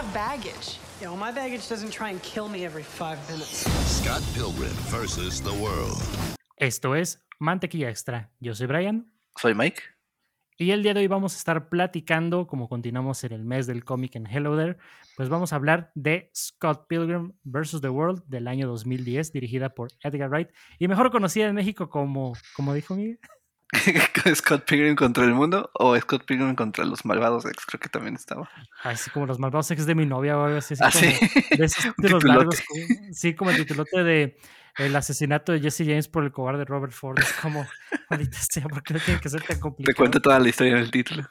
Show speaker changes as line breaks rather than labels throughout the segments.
have baggage. Yeah, well, my baggage doesn't try and kill me every five minutes.
Scott Pilgrim versus the world.
Esto es Mantequilla Extra. Yo soy Brian.
Soy Mike.
Y el día de hoy vamos a estar platicando, como continuamos en el mes del cómic en Hello There, pues vamos a hablar de Scott Pilgrim vs. The World del año 2010, dirigida por Edgar Wright y mejor conocida en México como, como dijo Miguel.
Scott Pilgrim contra el mundo o Scott Pilgrim contra los malvados ex, creo que también estaba.
Así como los malvados ex de mi novia o algo así.
Ah,
como
sí.
de esos títulos largos, sí, como el titulote de el asesinato de Jesse James por el cobarde Robert Ford. Es como, maldita sea, ¿por qué no tiene que ser tan
Te
complicado?
cuento toda la historia en el título.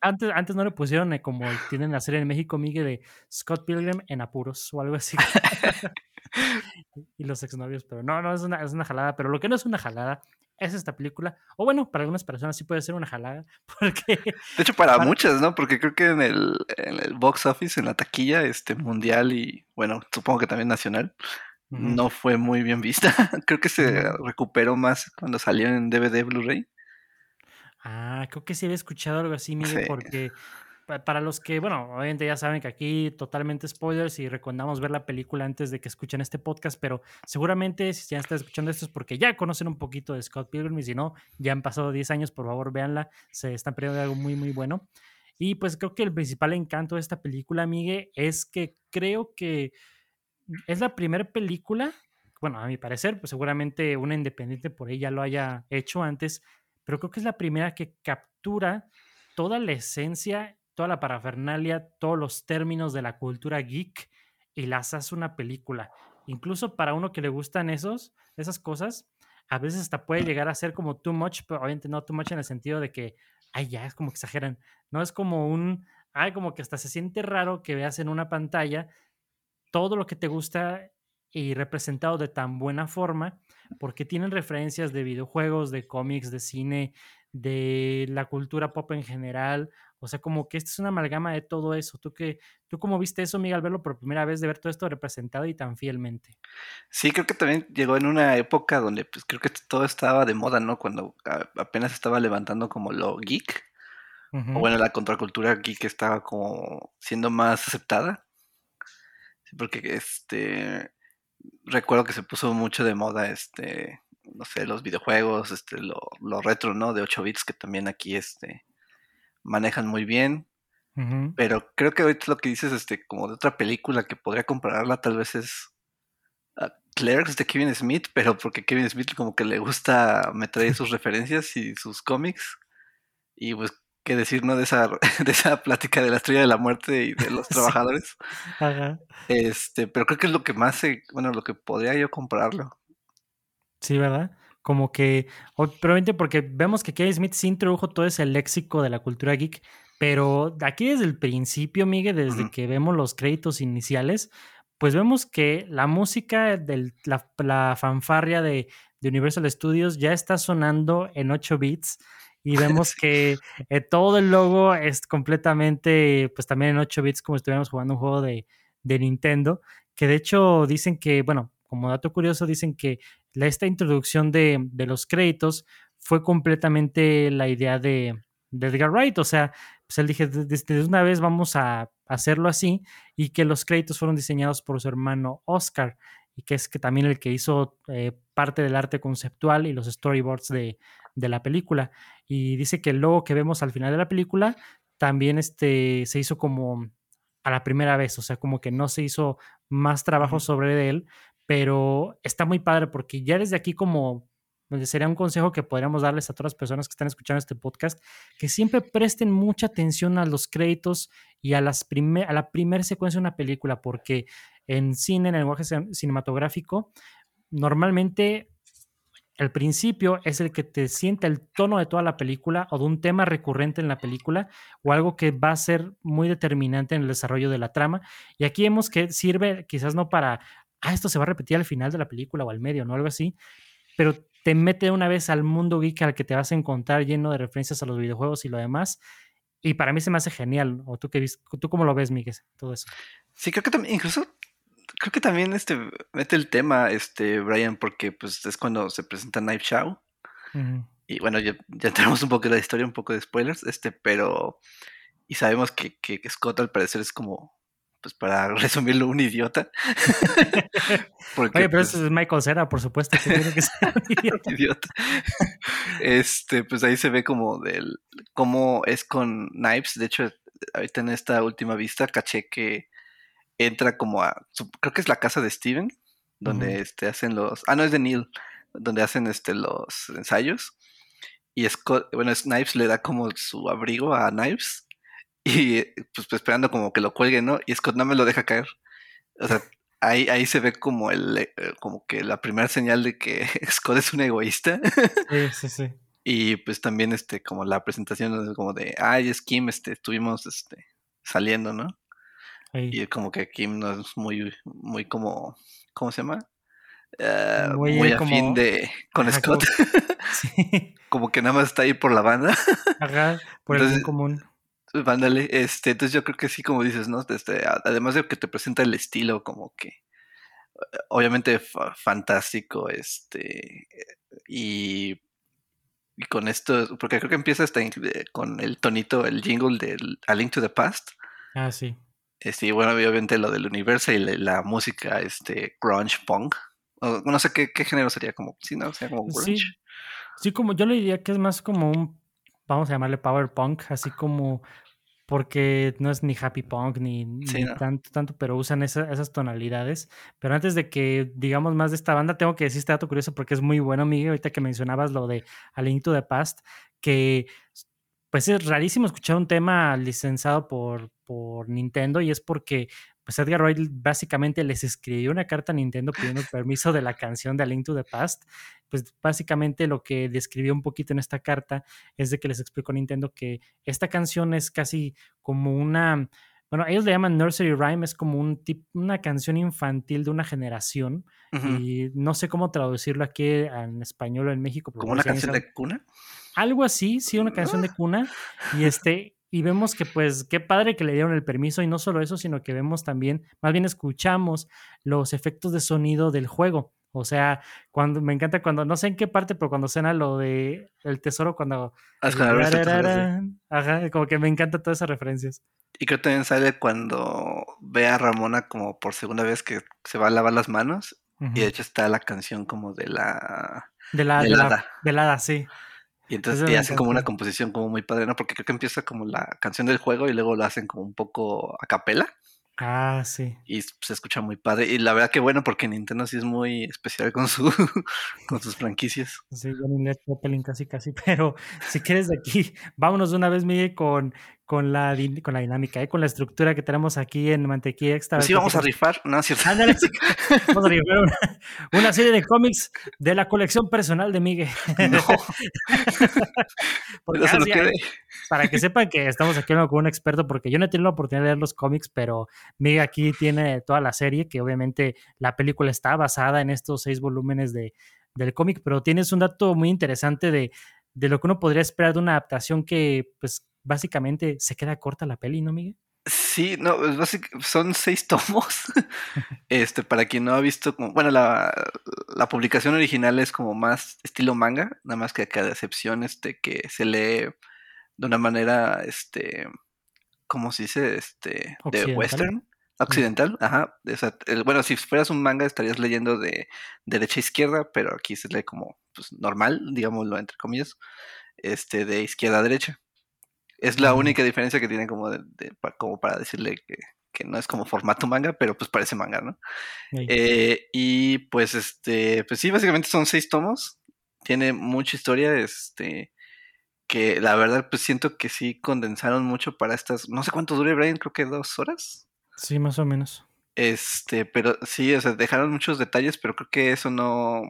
Antes, antes no le pusieron eh, como tienen la serie en México, Miguel, de Scott Pilgrim en apuros o algo así. y los exnovios, pero no, no, es una, es una jalada. Pero lo que no es una jalada es esta película. O bueno, para algunas personas sí puede ser una jalada, porque
De hecho, para
Para-
muchas, ¿no? Porque creo que en el, en el box office, en la taquilla este mundial y, bueno, supongo que también nacional, no fue muy bien vista. creo que se recuperó más cuando salió en DVD Blu-ray.
Ah, creo que sí había escuchado algo así,
Sí.
porque para los que, bueno, obviamente ya saben que aquí totalmente spoilers y recomendamos ver la película antes de que escuchen este podcast, pero seguramente si ya están escuchando esto es porque ya conocen un poquito de Scott Pilgrim y si no, ya han pasado 10 años, por favor, véanla, se están perdiendo algo muy, muy bueno. Y pues creo que el principal encanto de esta película, Miguel, es que creo que es la primera película, bueno, a mi parecer, pues seguramente una independiente por ahí ya lo haya hecho antes, pero creo que es la primera que captura toda la esencia, toda la parafernalia, todos los términos de la cultura geek y las hace una película. Incluso para uno que le gustan esos, esas cosas, a veces hasta puede llegar a ser como too much, pero obviamente no too much en el sentido de que, ay, ya es como que exageran. No es como un, ay, como que hasta se siente raro que veas en una pantalla todo lo que te gusta y representado de tan buena forma, porque tienen referencias de videojuegos, de cómics, de cine, de la cultura pop en general. O sea, como que esta es una amalgama de todo eso. ¿Tú, qué, ¿Tú cómo viste eso, Miguel, al verlo por primera vez, de ver todo esto representado y tan fielmente?
Sí, creo que también llegó en una época donde pues creo que todo estaba de moda, ¿no? Cuando apenas estaba levantando como lo geek. O bueno, la contracultura geek estaba como siendo más aceptada. Porque este recuerdo que se puso mucho de moda este, no sé, los videojuegos, este, lo, lo retro, ¿no? De 8 bits que también aquí este manejan muy bien. Pero creo que ahorita lo que dices, este, como de otra película que podría compararla, tal vez es a Clerks de Kevin Smith, pero porque Kevin Smith como que le gusta meter sus referencias y sus cómics. Y pues, qué decir, ¿no? De esa, de esa plática de la estrella de la muerte y de los
Sí.
trabajadores.
Ajá.
Este, pero creo que es lo que más se, bueno, lo que podría yo compararlo.
Sí, ¿verdad? Como que, probablemente porque vemos que Kevin Smith sí introdujo todo ese léxico de la cultura geek, pero aquí desde el principio, Miguel, desde que vemos los créditos iniciales, pues vemos que la música de la, la fanfarria de, de Universal Studios ya está sonando en 8 bits y vemos que eh, todo el logo es completamente, pues también en 8 bits, como si estuviéramos jugando un juego de, de Nintendo, que de hecho dicen que, bueno, como dato curioso, dicen que la- esta introducción de, de los créditos fue completamente la idea de, de Edgar Wright. O sea, pues él dije, "De- desde una vez vamos a hacerlo así y que los créditos fueron diseñados por su hermano Oscar y que es que también el que hizo eh, parte del arte conceptual y los storyboards de, de la película. Y dice que el logo que vemos al final de la película también este, se hizo como a la primera vez, o sea, como que no se hizo más trabajo sobre él, pero está muy padre porque ya desde aquí como sería un consejo que podríamos darles a todas las personas que están escuchando este podcast, que siempre presten mucha atención a los créditos y a, las primer, a la primera secuencia de una película, porque en cine, en el lenguaje cin- cinematográfico, normalmente el principio es el que te sienta el tono de toda la película o de un tema recurrente en la película o algo que va a ser muy determinante en el desarrollo de la trama. Y aquí vemos que sirve quizás no para, ah, esto se va a repetir al final de la película o al medio, ¿no? Algo así, pero te mete una vez al mundo geek al que te vas a encontrar lleno de referencias a los videojuegos y lo demás. Y para mí se me hace genial. ¿O tú, qué tú cómo lo ves, Miguel? Todo eso.
Sí, creo que también, incluso creo que también este mete el tema, este, Brian, porque pues es cuando se presenta Knife Show. Y bueno, ya, ya tenemos un poco de la historia, un poco de spoilers, este, pero. Y sabemos que, que, que Scott al parecer es como pues para resumirlo, un idiota.
Porque, Oye, pero
pues,
ese es Michael Cera, por supuesto, que tiene que ser un idiota.
idiota. Este, pues ahí se ve como del cómo es con Knives. De hecho, ahorita en esta última vista caché que entra como a, creo que es la casa de Steven, donde este, hacen los, ah, no, es de Neil, donde hacen este, los ensayos. Y Scott, bueno, Snipes le da como su abrigo a Knives y pues, pues, esperando como que lo cuelgue, ¿no? Y Scott no me lo deja caer. O sea, ahí, ahí se ve como el eh, como que la primera señal de que Scott es un egoísta.
Sí, sí, sí.
Y pues también este, como la presentación es como de, ay, es Kim, este, estuvimos este, saliendo, ¿no? Y como que Kim no es muy, muy como, ¿cómo se llama? Eh, muy, afín de con Scott. sí. como que nada más está ahí por la banda.
Ajá, por el común.
Vándale, este, entonces yo creo que sí, como dices, ¿no? Este, además de que te presenta el estilo como que obviamente fantástico, este, y, y, con esto, porque creo que empieza hasta con el tonito, el jingle del A Link to the Past.
Ah, sí.
Este, y bueno, obviamente lo del universo y la, música, este, grunge punk. no sé qué, qué, género sería como, sí, ¿no? Sea, como grunge.
Sí. sí, como yo le diría que es más como un vamos a llamarle power punk, así como porque no es ni happy punk ni, tanto, tanto, pero usan esas tonalidades. Pero antes de que digamos más de esta banda, tengo que decir este dato curioso porque es muy bueno, Miguel, ahorita que mencionabas lo de A Link to the Past, que pues es rarísimo escuchar un tema licenciado por, por Nintendo y es porque pues Edgar Wright básicamente les escribió una carta a Nintendo pidiendo permiso de la canción de A Link to the Past. Pues básicamente lo que describió un poquito en esta carta es de que les explicó a Nintendo que esta canción es casi como una, bueno, ellos le llaman nursery rhyme, es como un tip, una canción infantil de una generación y no sé cómo traducirlo aquí en español o en México.
¿Como una canción de cuna?
Algo así, sí, una canción de ah. cuna y este y vemos que pues qué padre que le dieron el permiso y no solo eso, sino que vemos también, más bien escuchamos los efectos de sonido del juego. O sea, cuando me encanta cuando, no sé en qué parte, pero cuando suena lo de el tesoro, cuando... Ajá, como que me encanta todas esas referencias.
Y creo que también sale cuando ve a Ramona como por segunda vez que se va a lavar las manos. Y de hecho está la canción como de la...
De la... De velada, sí.
Y entonces y hacen como una composición como muy padre, ¿no? Porque creo que empieza como la canción del juego y luego lo hacen como un poco a capela.
Ah, sí.
Y se escucha muy padre. Y la verdad que bueno, porque Nintendo sí es muy especial con su con sus franquicias.
Sí, yo ni le pelín casi casi, pero si quieres de aquí, vámonos de una vez, Miguel, con con la, con la dinámica, ¿eh? con la estructura que tenemos aquí en Mantequilla Extra.
Pues sí, vamos a rifar, ¿no? ¿cierto?
vamos a rifar una, serie de cómics de la colección personal de Miguel. No. para que sepan que estamos aquí con un experto, porque yo no he tenido la oportunidad de leer los cómics, pero Miguel aquí tiene toda la serie, que obviamente la película está basada en estos seis volúmenes de, del cómic, pero tienes un dato muy interesante de, de lo que uno podría esperar de una adaptación que, pues, básicamente se queda corta la peli, ¿no, Miguel?
Sí, no, son seis tomos. este, para quien no ha visto, bueno, la, la, publicación original es como más estilo manga, nada más que cada excepción, este, que se lee de una manera, este, ¿cómo se dice? Este, de western. Occidental, ajá. bueno, si fueras un manga estarías leyendo de derecha a izquierda, pero aquí se lee como pues, normal, digámoslo entre comillas, este, de izquierda a derecha. Es la única diferencia que tiene como, de, como para decirle que, no es como formato manga, pero pues parece manga, ¿no? Eh, y pues este, pues sí, básicamente son seis tomos. Tiene mucha historia, este, que la verdad pues siento que sí condensaron mucho para estas, no sé cuánto dure Brian, creo que dos horas.
Sí, más o menos.
Este, pero sí, o sea, dejaron muchos detalles, pero creo que eso no,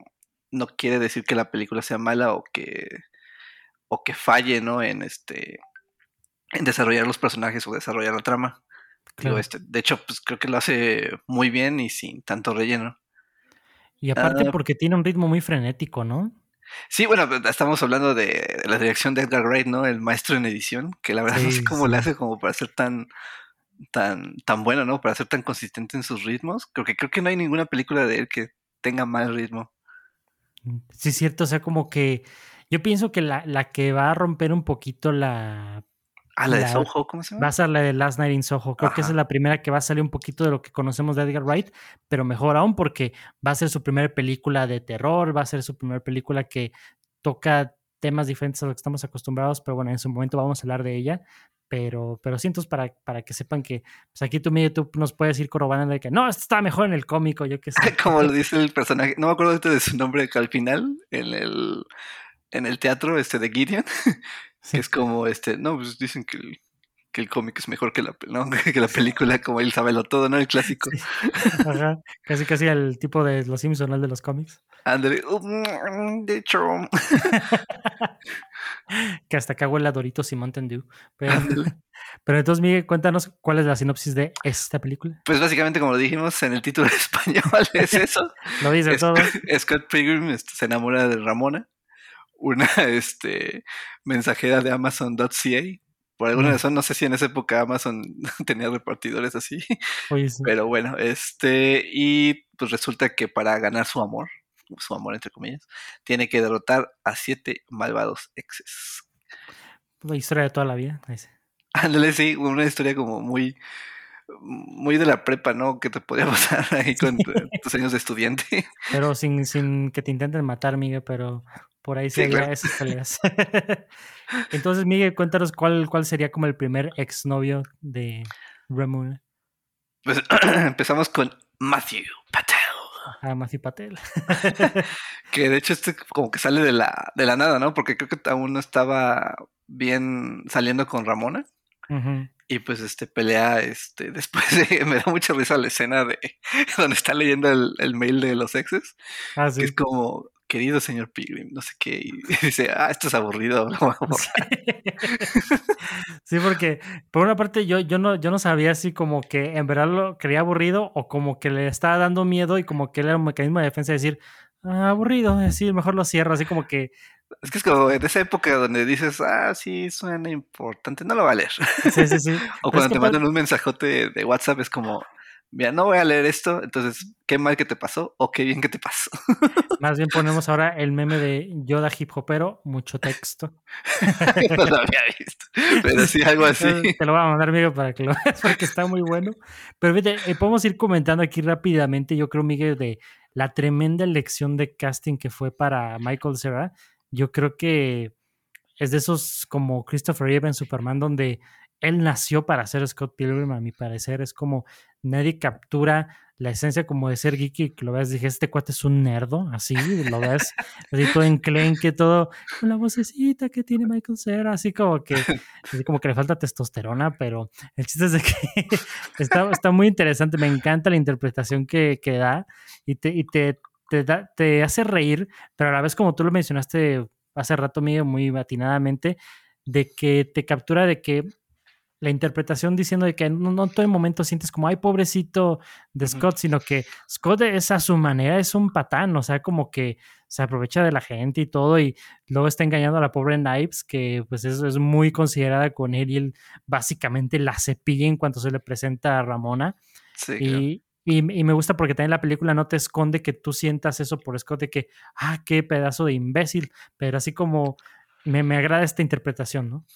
no quiere decir que la película sea mala o que, o que falle, ¿no? En este, en desarrollar los personajes o desarrollar la trama. este, de hecho, pues creo que lo hace muy bien y sin tanto relleno.
Y aparte ah. porque tiene un ritmo muy frenético, ¿no?
Sí, bueno, pues, estamos hablando de la dirección de Edgar Wright, ¿no? El maestro en edición, que la verdad no sé cómo le hace como para ser tan, tan, tan bueno, ¿no? Para ser tan consistente en sus ritmos. Creo que creo que no hay ninguna película de él que tenga mal ritmo.
Sí, es cierto, o sea, como que yo pienso que la, la que va a romper un poquito la
Ah, la de Soho, ¿cómo se
Va
llama?
a ser la de Last Night in Soho. Creo que esa es la primera que va a salir un poquito de lo que conocemos de Edgar Wright, pero mejor aún porque va a ser su primera película de terror, va a ser su primera película que toca temas diferentes a lo que estamos acostumbrados, pero bueno, en su momento vamos a hablar de ella. Pero, pero sí, entonces para, para que sepan que pues aquí tú, tú nos puedes ir corroborando de que no, esto está mejor en el cómico, yo qué sé.
Como lo dice el personaje, no me acuerdo de su nombre, que al final, en el, en el teatro este de Gideon,
Sí.
es como este, no, pues dicen que el, que el cómic es mejor que la, ¿no? que la película, como él sabe lo todo, ¿no? El clásico.
Sí. Ajá, casi casi el tipo de los Simpsons, ¿no? el de los cómics.
Ándale, "Mm, de hecho,
que hasta acá huele a Doritos y Mountain Dew. Pero, pero entonces, Miguel, cuéntanos cuál es la sinopsis de esta película.
Pues básicamente, como lo dijimos en el título español, es eso.
Lo dice todo.
Scott Pilgrim este, se enamora de Ramona, una este, mensajera de Amazon.ca. Por alguna
Mm.
razón, no sé si en esa época Amazon tenía repartidores así,
Oye, sí.
pero bueno, este, y pues resulta que para ganar su amor, su amor entre comillas, tiene que derrotar a siete malvados exes.
La historia de toda la vida.
Ándale, sí, una historia como muy, muy de la prepa, ¿no? Que te podía pasar ahí con tu- tus años de estudiante.
Pero sin, sin que te intenten matar, Miguel, pero por ahí sí,
claro.
esas peleas. Entonces, Miguel, cuéntanos cuál, cuál sería como el primer exnovio de Ramona.
Pues empezamos con Matthew Patel.
A Matthew Patel.
Que de hecho este como que sale de la, de la nada, ¿no? Porque creo que aún no estaba bien saliendo con Ramona. Y pues este pelea, este, después de, me da mucha risa la escena de donde está leyendo el, el mail de los exes,
Ah,
que
sí.
es como, querido señor Pilgrim, no sé qué, y dice, ah, esto es aburrido. lo voy a borrar".
Sí, porque por una parte yo, yo, no, yo no sabía si como que en verdad lo creía aburrido o como que le estaba dando miedo y como que era un mecanismo de defensa de decir, "Ah, aburrido, así mejor lo cierro, así como que,
Es que es como de esa época donde dices, ah, sí, suena importante, no lo va a leer.
sí, sí, sí.
O cuando te mandan un mensajote de WhatsApp es como, mira, no voy a leer esto, entonces, qué mal que te pasó o qué bien que te pasó.
Más bien ponemos ahora el meme de Yoda hip hopero, mucho texto.
no lo había visto. Pero sí, algo así.
Te lo voy a mandar, Miguel, para que lo veas, porque está muy bueno. Pero fíjate, eh, podemos ir comentando aquí rápidamente, yo creo, Miguel, de la tremenda elección de casting que fue para Michael Cera. Yo creo que es de esos como Christopher Reeve en Superman, donde él nació para ser Scott Pilgrim, a mi parecer. Es como nadie captura la esencia como de ser geeky, que lo ves, dije, este cuate es un nerdo, así, lo ves, así todo enclenque, todo, con la vocecita que tiene Michael Cera, así como que, así como que le falta testosterona, pero el chiste es que está, está muy interesante, me encanta la interpretación que, que da y te, y te, te, da- te hace reír, pero a la vez como tú lo mencionaste hace rato, Miguel, muy atinadamente, de que te captura de que la interpretación diciendo de que no, no todo el momento sientes como, ay, pobrecito de. Scott, sino que Scott es a su manera, es un patán, o sea, como que se aprovecha de la gente y todo, y luego está engañando a la pobre Knives, que pues es, es muy considerada con él, y él básicamente la cepilla en cuanto se le presenta a Ramona.
Sí, claro.
Y, y, y me gusta porque también la película no te esconde que tú sientas eso por Scott, de que, ah, qué pedazo de imbécil, pero así como me, me agrada esta interpretación, ¿no?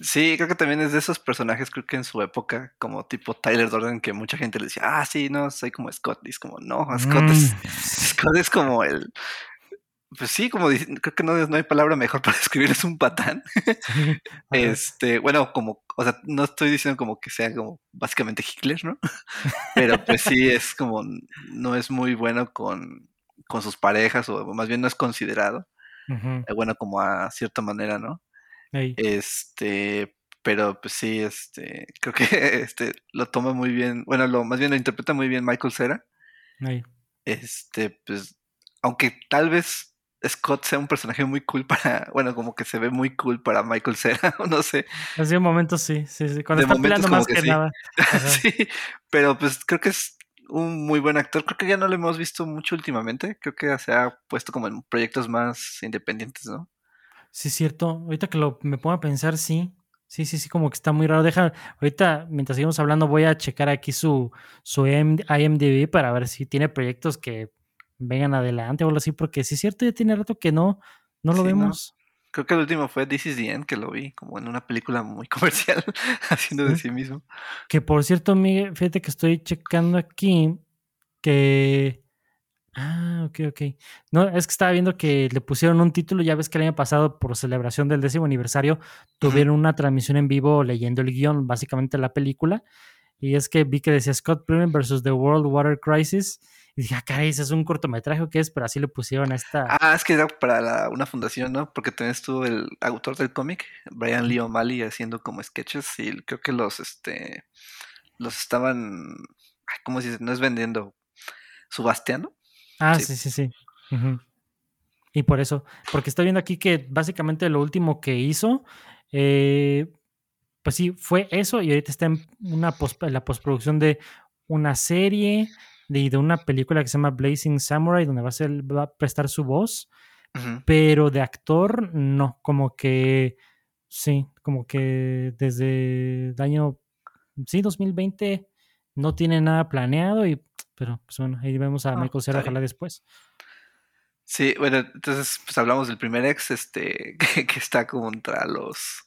Sí, creo que también es de esos personajes, creo que en su época, como tipo Tyler Durden, que mucha gente le decía, ah, sí, no, soy como Scott. Y es como, no, Scott es,
Mm.
Scott es como el. Pues sí, como dice- creo que no, no hay palabra mejor para describir, es un patán. Este, bueno, como, o sea, no estoy diciendo como que sea como básicamente Hitler, ¿no? Pero pues sí es como, no es muy bueno con, con sus parejas, o más bien no es considerado, eh, bueno, como a cierta manera, ¿no? Este, pero pues sí, este, creo que este lo toma muy bien, bueno, lo más bien lo interpreta muy bien Michael Cera. Este, pues, aunque tal vez Scott sea un personaje muy cool para, bueno, como que se ve muy cool para Michael Cera, o no sé.
Así un momento sí, sí, sí. Cuando está peleando más
que
que,
sí.
nada.
Sí, pero pues creo que es un muy buen actor. Creo que ya no lo hemos visto mucho últimamente. Creo que se ha puesto como en proyectos más independientes, ¿no?
Sí, es cierto. Ahorita que lo, me pongo a pensar, sí. Sí, sí, sí, como que está muy raro. Deja, ahorita, mientras seguimos hablando, voy a checar aquí su, su IM IMDb para ver si tiene proyectos que vengan adelante o algo así, porque sí es cierto, ya tiene rato que no, no lo
Sí, ¿no?
vemos.
Creo que el último fue This is the End, que lo vi como en una película muy comercial, haciendo de
Sí.
sí mismo.
Que por cierto, Miguel, fíjate que estoy checando aquí que. Ah, ok, ok. No, es que estaba viendo que le pusieron un título. Ya ves que el año pasado, por celebración del décimo aniversario, tuvieron una transmisión en vivo leyendo el guion, básicamente la película. Y es que vi que decía Scott Pilgrim versus The World Water Crisis. Y dije, ah, caray, ¿ese es un cortometraje o qué es? Pero así le pusieron a esta.
Ah, es que era para la- una fundación, ¿no? Porque también estuvo el autor del cómic, Brian Lee O'Malley, haciendo como sketches y creo que los, este, los estaban, ay, ¿cómo se dice? No es vendiendo, subasteando.
Ah,
Sí.
sí, sí. Y por eso, porque estoy viendo aquí que básicamente lo último que hizo, eh, pues sí, fue eso y ahorita está en una pos- en la postproducción de una serie de, de una película que se llama Blazing Samurai, donde va a, ser, va a prestar su voz, pero de actor no, como que, sí, como que desde el año, sí, 2020 no tiene nada planeado y, pero pues bueno, ahí vemos a
Ah,
Michael Cera, ojalá después.
Sí, bueno, entonces pues hablamos del primer ex, este, que, que está contra los,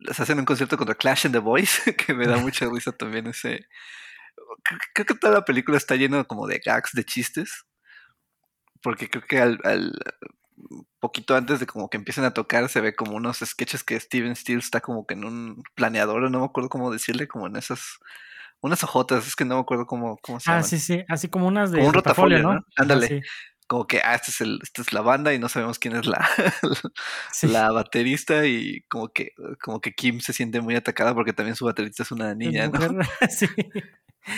les hacen un concierto contra Clash and the Boys, que me da mucha risa también ese, creo, creo que toda la película está llena como de gags, de chistes, porque creo que al, al- poquito antes de como que empiecen a tocar se ve como unos sketches que Steven Steele está como que en un planeador, no me acuerdo cómo decirle, como en esas, unas hojotas, es que no me acuerdo cómo, cómo se
Ah,
llaman.
sí, sí, así como unas de
Como un rotafolio, ¿no? Ándale.
sí,
Como que, ah, este es el, esta es la banda y no sabemos quién es la,
sí.
la baterista y como que, como que Kim se siente muy atacada porque también su baterista es una niña, ¿no?
sí.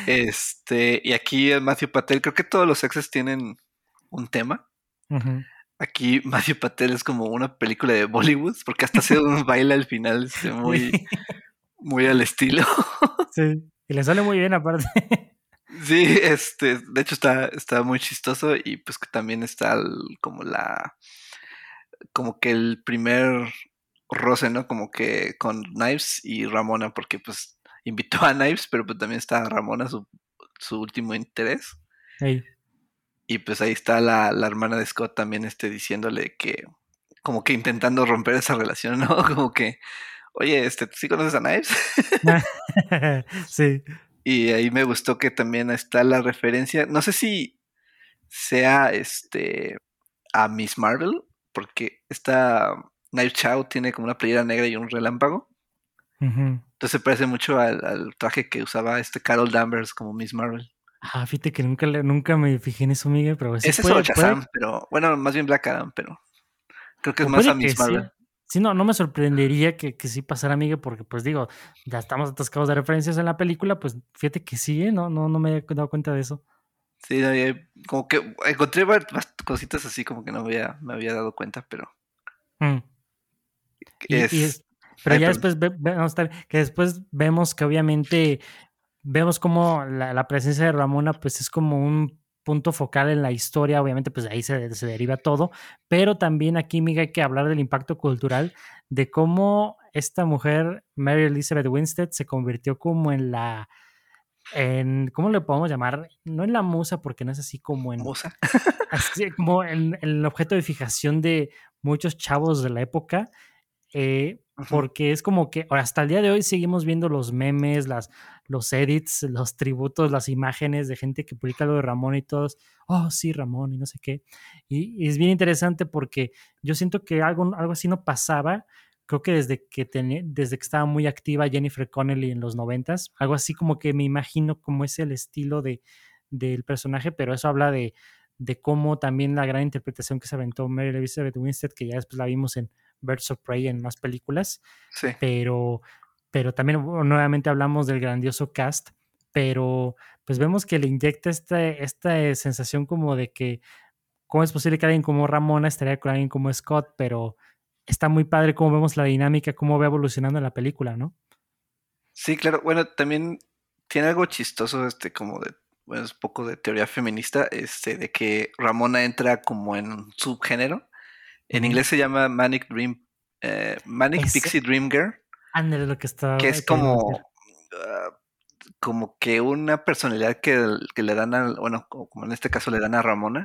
Este, y aquí el Matthew Patel, creo que todos los exes tienen un tema. Aquí Matthew Patel es como una película de Bollywood, porque hasta hace un baile al final muy, muy al estilo.
Sí. Y le sale muy bien aparte.
Sí, este, de hecho está, está muy chistoso y pues que también está el- como la, como que el primer roce, ¿no? Como que con Knives y Ramona, porque pues invitó a Knives, pero pues también está Ramona, su, su último interés.
Ey.
Y pues ahí está la, la hermana de Scott también este, diciéndole que, como que intentando romper esa relación, ¿no? Como que, oye, este, ¿sí conoces a Knives?
sí.
Y ahí me gustó que también está la referencia, no sé si sea este a Miss Marvel, porque esta Knife Chow tiene como una playera negra y un relámpago.
Ujú.
Entonces se parece mucho al, al traje que usaba este Carol Danvers como Miss Marvel.
Ah, fíjate que nunca, le- nunca me fijé en eso, Miguel, pero
Ese
puede,
es
puede-
Shazam, pero bueno, más bien Black Adam, pero creo que es más a Miss
sí.
Marvel.
Sí, no, no me sorprendería que, que sí pasara, Miguel, porque pues digo, ya estamos atascados de referencias en la película, pues fíjate que sí, ¿eh? no, no, no me he dado cuenta de eso.
Sí, había- como que encontré cositas así como que no había, me había dado cuenta, pero
Mm.
Es,
y es- pero
Ay,
ya
perdón.
después, ve- no, está que después vemos que obviamente vemos como la, la presencia de Ramona pues es como un punto focal en la historia, obviamente pues de ahí se, se deriva todo, pero también aquí, Miguel, hay que hablar del impacto cultural, de cómo esta mujer, Mary Elizabeth Winstead, se convirtió como en la, en, ¿cómo le podemos llamar? No en la musa, porque no es así como en,
musa.
así como en, en el objeto de fijación de muchos chavos de la época, eh, porque es como que hasta el día de hoy seguimos viendo los memes, las, los edits, los tributos, las imágenes de gente que publica lo de Ramón y todos, oh sí, Ramón y no sé qué. Y, y es bien interesante porque yo siento que algo, algo así no pasaba, creo que desde que, tenía, desde que estaba muy activa Jennifer Connelly en los noventas, algo así como que me imagino cómo es el estilo de, del personaje, pero eso habla de, de cómo también la gran interpretación que se aventó Mary Elizabeth Winstead, que ya después la vimos en Birds of Prey en más películas,
Sí.
pero, pero también nuevamente hablamos del grandioso cast, pero pues vemos que le inyecta esta, esta sensación como de que cómo es posible que alguien como Ramona estaría con alguien como Scott, pero está muy padre cómo vemos la dinámica, cómo va evolucionando la película, ¿no?
Sí, claro. Bueno, también tiene algo chistoso, este, como de, bueno, es un poco de teoría feminista, este, de que Ramona entra como en un subgénero. En inglés se llama Manic Dream, eh, Manic
Ese-
Pixie Dream Girl,
Ándale lo que está.
que es como, ah, como que una personalidad que, que le dan a, bueno, co- como en este caso le dan a Ramona,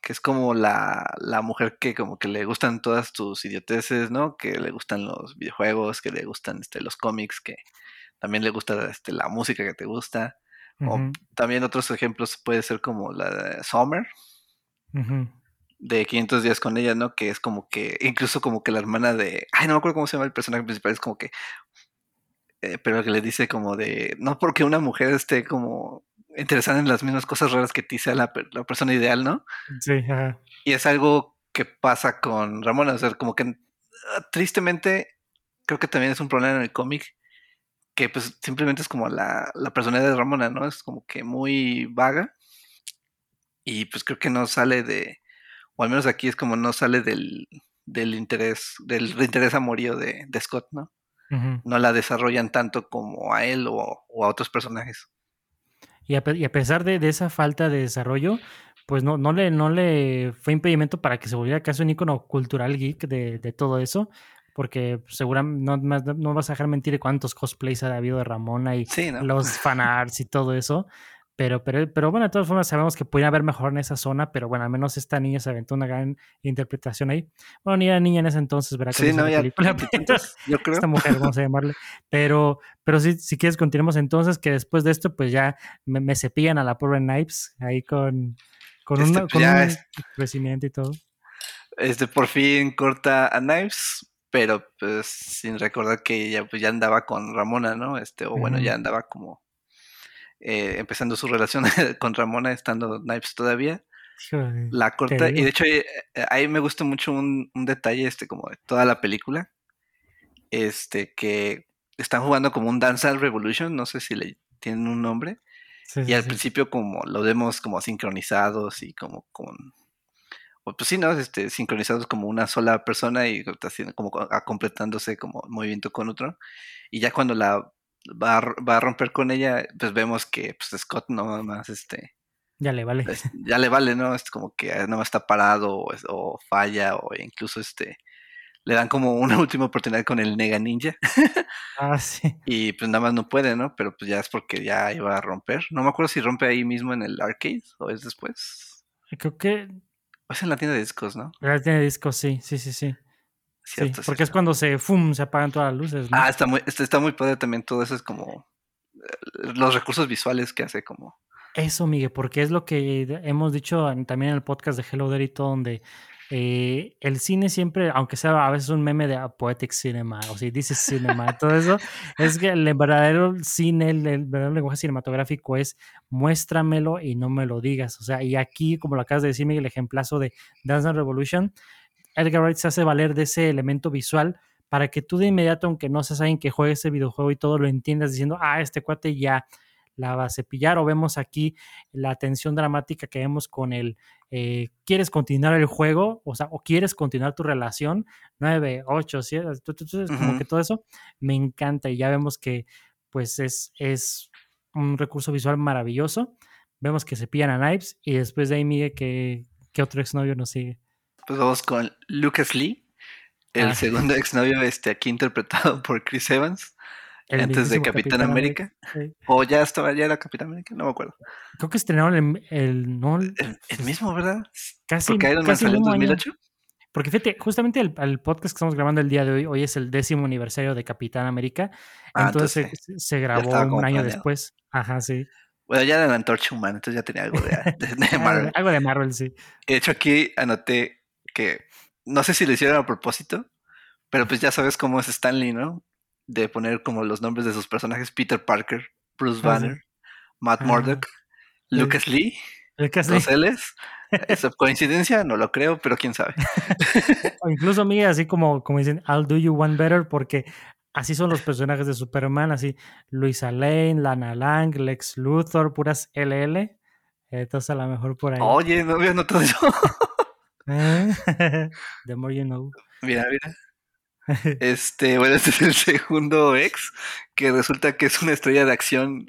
que es como la, la mujer que como que le gustan todas tus idioteces, ¿no? Que le gustan los videojuegos, que le gustan este, los cómics, que también le gusta este, la música que te gusta. O también otros ejemplos puede ser como la de Summer,
ujú.
De 500 días con ella, ¿no? Que es como que, incluso como que la hermana de, ay, no me acuerdo cómo se llama el personaje principal, es como que, eh, pero que le dice como de, no porque una mujer esté como interesada en las mismas cosas raras que ti sea la, per- la persona ideal, ¿no?
Sí, ajá.
Y es algo que pasa con Ramona, o sea, como que tristemente creo que también es un problema en el cómic, que pues simplemente es como la, la personalidad de Ramona, ¿no? Es como que muy vaga y pues creo que no sale de, o al menos aquí es como no sale del, del interés, del interés amorío de, de Scott, ¿no? No la desarrollan tanto como a él o, o a otros personajes.
Y a, pe- y a pesar de, de esa falta de desarrollo, pues no, no, le, no le fue impedimento para que se volviera casi un icono cultural geek de, de todo eso, porque seguramente no, vas a dejar mentir de cuántos cosplays ha habido de Ramona y
Sí, ¿no?
los fanarts y todo eso. Pero, pero, pero bueno, de todas formas sabemos que podía haber mejor en esa zona, pero bueno, al menos esta niña se aventó una gran interpretación ahí. Bueno, ni era niña en ese entonces, ¿verdad?
Sí, no, ya
película,
veintitantos, yo creo.
esta mujer, vamos a llamarle. Pero, pero sí, si quieres, continuemos entonces, que después de esto, pues ya me, me cepillan a la pobre Knives ahí con, con,
Este,
una-
pues
con un
es-
crecimiento y todo.
Este por fin corta a Knives, pero pues sin recordar que ella pues ya andaba con Ramona, ¿no? Este, o bueno, ya andaba como eh, empezando su relación con Ramona, estando Knives todavía. La corta, y de hecho eh, eh, ahí me gusta mucho un, un detalle, este, como de toda la película, este, que están jugando como un Dance Dance Revolution, no sé si le tienen un nombre,
Sí,
y
sí,
al
sí.
principio como lo vemos como sincronizados y como con pues sí, ¿no? Este, sincronizados como una sola persona y como co- a- completándose como movimiento con otro. Y ya cuando la va a, r- va a romper con ella, pues vemos que pues, Scott no más este,
Ya le vale.
es- ya le vale, ¿no? Es como que nada más está parado o, falla o incluso este le dan como una última oportunidad con el Nega Ninja
Ah, sí.
y pues nada más no puede, ¿no? Pero pues ya es porque ya iba a romper. No me acuerdo si rompe ahí mismo en el arcade o es después.
Creo que
O es en la tienda de discos, ¿no?
ya tiene discos, sí, sí, sí, sí. Sí,
Cierto,
porque es
cierto.
cuando se, ¡fum! se apagan todas las luces, ¿no?
Ah, está muy, está, está muy padre también todo eso, es como eh, los recursos visuales que hace como...
Eso, Miguel, porque es lo que hemos dicho en- también en el podcast de Hello There y todo, donde eh, el cine siempre, aunque sea a veces un meme de ah, Poetic Cinema, o si dices cinema, todo eso, es que el verdadero cine, el, el verdadero lenguaje cinematográfico es muéstramelo y no me lo digas. O sea, y aquí, como lo acabas de decir, Miguel, el ejemplazo de Dance Dance Revolution, Edgar Wright se hace valer de ese elemento visual para que tú de inmediato, aunque no seas alguien que juegue ese videojuego y todo, lo entiendas diciendo, ah, este cuate ya la va a cepillar o vemos aquí la tensión dramática que vemos con el eh, quieres continuar el juego, o sea, o quieres continuar tu relación, 9, 8, 7, tu, tu, tu, es como que todo eso. Me encanta y ya vemos que pues es, es un recurso visual maravilloso. Vemos que se pillan a Knives y después de ahí Miguel que, que otro exnovio nos sigue.
Pues vamos con Lucas Lee, el
Ah.
segundo exnovio este, aquí interpretado por Chris Evans,
El
antes de Capitán, América.
Sí.
O ya estaba, ya era Capitán América, no me acuerdo.
Creo que estrenaron el, el- no,
El, el mismo, ¿verdad?
casi,
Porque Iron Man
casi el
salió en
mismo año.
2008.
Porque fíjate, justamente el, el podcast que estamos grabando el día de hoy, hoy es el décimo aniversario de Capitán América.
Ah,
entonces
entonces
se, se grabó un año después. Ajá, sí.
Bueno, ya era la antorcha humana, entonces ya tenía algo de, de- de
Algo
Marvel.
de- Algo de Marvel, sí.
De hecho, aquí anoté que no sé si lo hicieron a propósito, pero pues ya sabes cómo es Stanley, ¿no? De poner como los nombres de sus personajes: Peter Parker, Bruce
Ah, sí.
Banner, Matt
Ah,
Murdock. Lucas Lee,
que hace-
dos L's. ¿Es coincidencia? No lo creo, pero quién sabe.
o incluso Miguel, así como, como dicen, I'll do you one better, porque así son los personajes de Superman, así Luisa Lane, Lana Lang, Lex Luthor, puras LL. Entonces a lo mejor por ahí.
Oye, no había notado eso.
The more you know.
mira, mira. Este, bueno, este es el segundo ex, que resulta que es una estrella de acción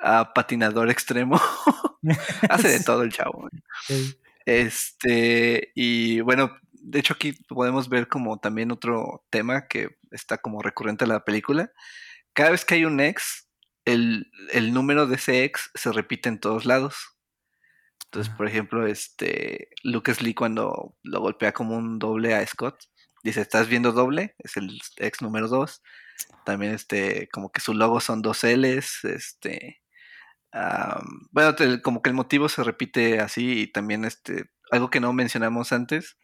a patinador extremo. Hace de todo el chavo. ¿eh?
Sí.
Este, y bueno, de hecho aquí podemos ver como también otro tema que está como recurrente a la película. Cada vez que hay un ex, el, el número de ese ex se repite en todos lados. Entonces, por ejemplo, este Lucas Lee cuando lo golpea como un doble a Scott, dice, ¿estás viendo doble? Es el ex número 2. También este, como que su logo son dos L's, este, bueno, como que el motivo se repite así y también este, algo que no mencionamos antes,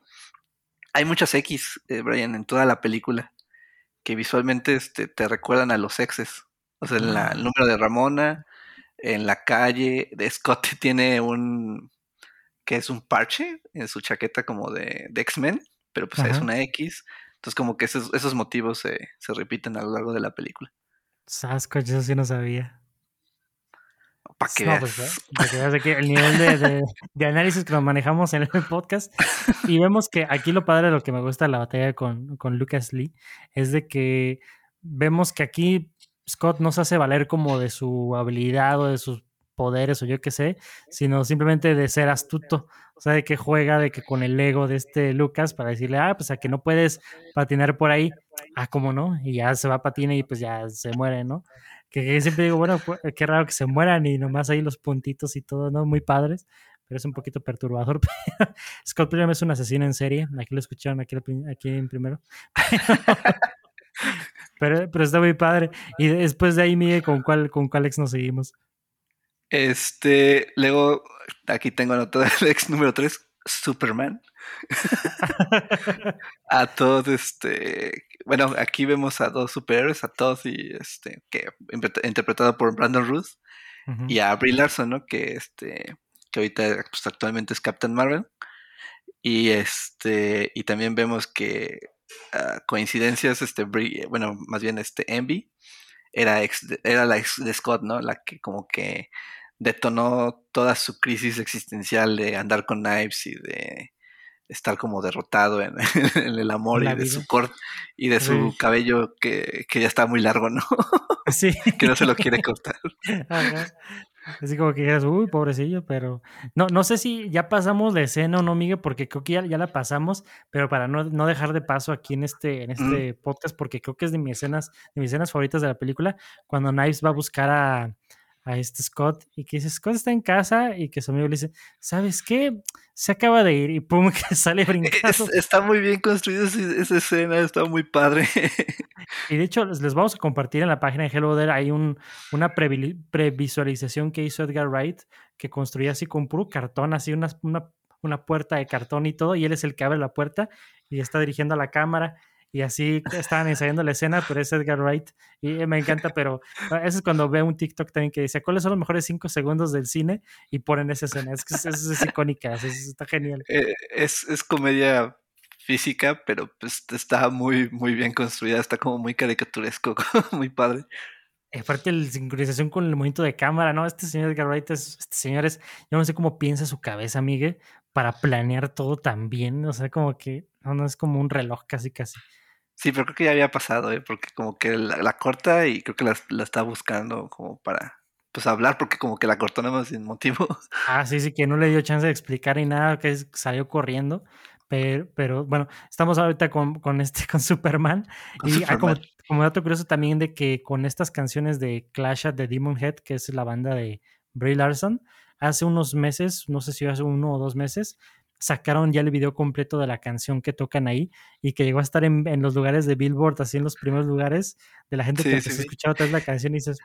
hay muchas X, eh, Brian, en toda la película, que visualmente este, te recuerdan a los exes. O sea, la, el número de Ramona, en la calle, de Scott tiene un, que es un parche en su chaqueta como de, de X-Men, pero pues es una X. Entonces como que esos, esos motivos se, se repiten a lo largo de la película.
Sasquatch, eso sí no sabía.
Para que,
no, pues, ¿eh? para que veas aquí el nivel de, de, de, análisis que nos manejamos en el podcast. Y vemos que aquí lo padre, lo que me gusta de la batalla con, con Lucas Lee, es de que vemos que aquí Scott no se hace valer como de su habilidad o de sus poderes o yo qué sé, sino simplemente de ser astuto. O sea, de que juega de que con el ego de este Lucas para decirle, ah, pues a que no puedes patinar por ahí. Ah, ¿cómo no? Y ya se va a patinar y pues ya se muere, ¿no? Que, siempre digo, bueno, qué raro que se mueran y nomás ahí los puntitos y todo, ¿no? Muy padres, pero es un poquito perturbador. Scott Pilgrim es un asesino en serie, aquí lo escucharon, aquí, aquí en primero. Pero, pero está muy padre. Y después de ahí, Miguel, ¿con cuál, con cuál ex nos seguimos?
Este, luego, aquí tengo anotado el ex número 3, Superman. a todos, este, bueno, aquí vemos a dos superhéroes, a todos y este, que interpretado por Brandon Ruth uh -huh. y a Brie Larson, ¿no? Que este, que ahorita pues, actualmente es Captain Marvel. Y este, y también vemos que uh, coincidencias, este, Brie, bueno, más bien este Envy era ex, era la ex de Scott, ¿no? La que como que detonó toda su crisis existencial de andar con Knives y de estar como derrotado en, en el amor La y de su corte y de su sí. cabello que, que, ya está muy largo, ¿no?
Sí.
que no se lo quiere cortar.
Ajá. Así como que digas, uy, pobrecillo, pero no, no sé si ya pasamos la escena o no, Miguel, porque creo que ya, ya la pasamos, pero para no, no, dejar de paso aquí en este, en este mm. podcast, porque creo que es de mis escenas, de mis escenas favoritas de la película, cuando Knives va a buscar a, a este Scott y que dice, Scott está en casa y que su amigo le dice, ¿sabes qué? Se acaba de ir y pum, que sale brincando.
Es, está muy bien construida esa escena, está muy padre.
Y de hecho les, vamos a compartir en la página de Hello There, hay un, una previ, previsualización que hizo Edgar Wright que construía así con puro cartón, así una, una, una puerta de cartón y todo, y él es el que abre la puerta y está dirigiendo a la cámara y así estaban ensayando la escena, pero es Edgar Wright y me encanta, pero eso es cuando veo un TikTok también que dice, ¿cuáles son los mejores cinco segundos del cine? Y ponen esa escena, es que es, es, es icónica, es, está genial.
Eh, es, es comedia física, pero pues está muy, muy bien construida, está como muy caricaturesco, muy padre.
Aparte la sincronización con el movimiento de cámara, ¿no? Este señor Edgar Wright, es, este señor es, yo no sé cómo piensa su cabeza, Miguel, para planear todo tan bien, o sea, como que, no, no es como un reloj casi, casi.
Sí, pero creo que ya había pasado, ¿eh? porque como que la, la corta y creo que la, la, está buscando como para pues hablar, porque como que la cortó nada más sin motivo.
Ah, sí, sí, que no le dio chance de explicar ni nada, que salió corriendo. Pero, pero bueno, estamos ahorita con, con este, con Superman. Con y Superman. Hay como, como dato curioso también de que con estas canciones de Clash at the Demon Head, que es la banda de Brie Larson, hace unos meses, no sé si hace uno o dos meses, sacaron ya el video completo de la canción que tocan ahí y que llegó a estar en, en los lugares de Billboard, así en los primeros lugares de la gente sí, que sí, se sí. la canción y dices,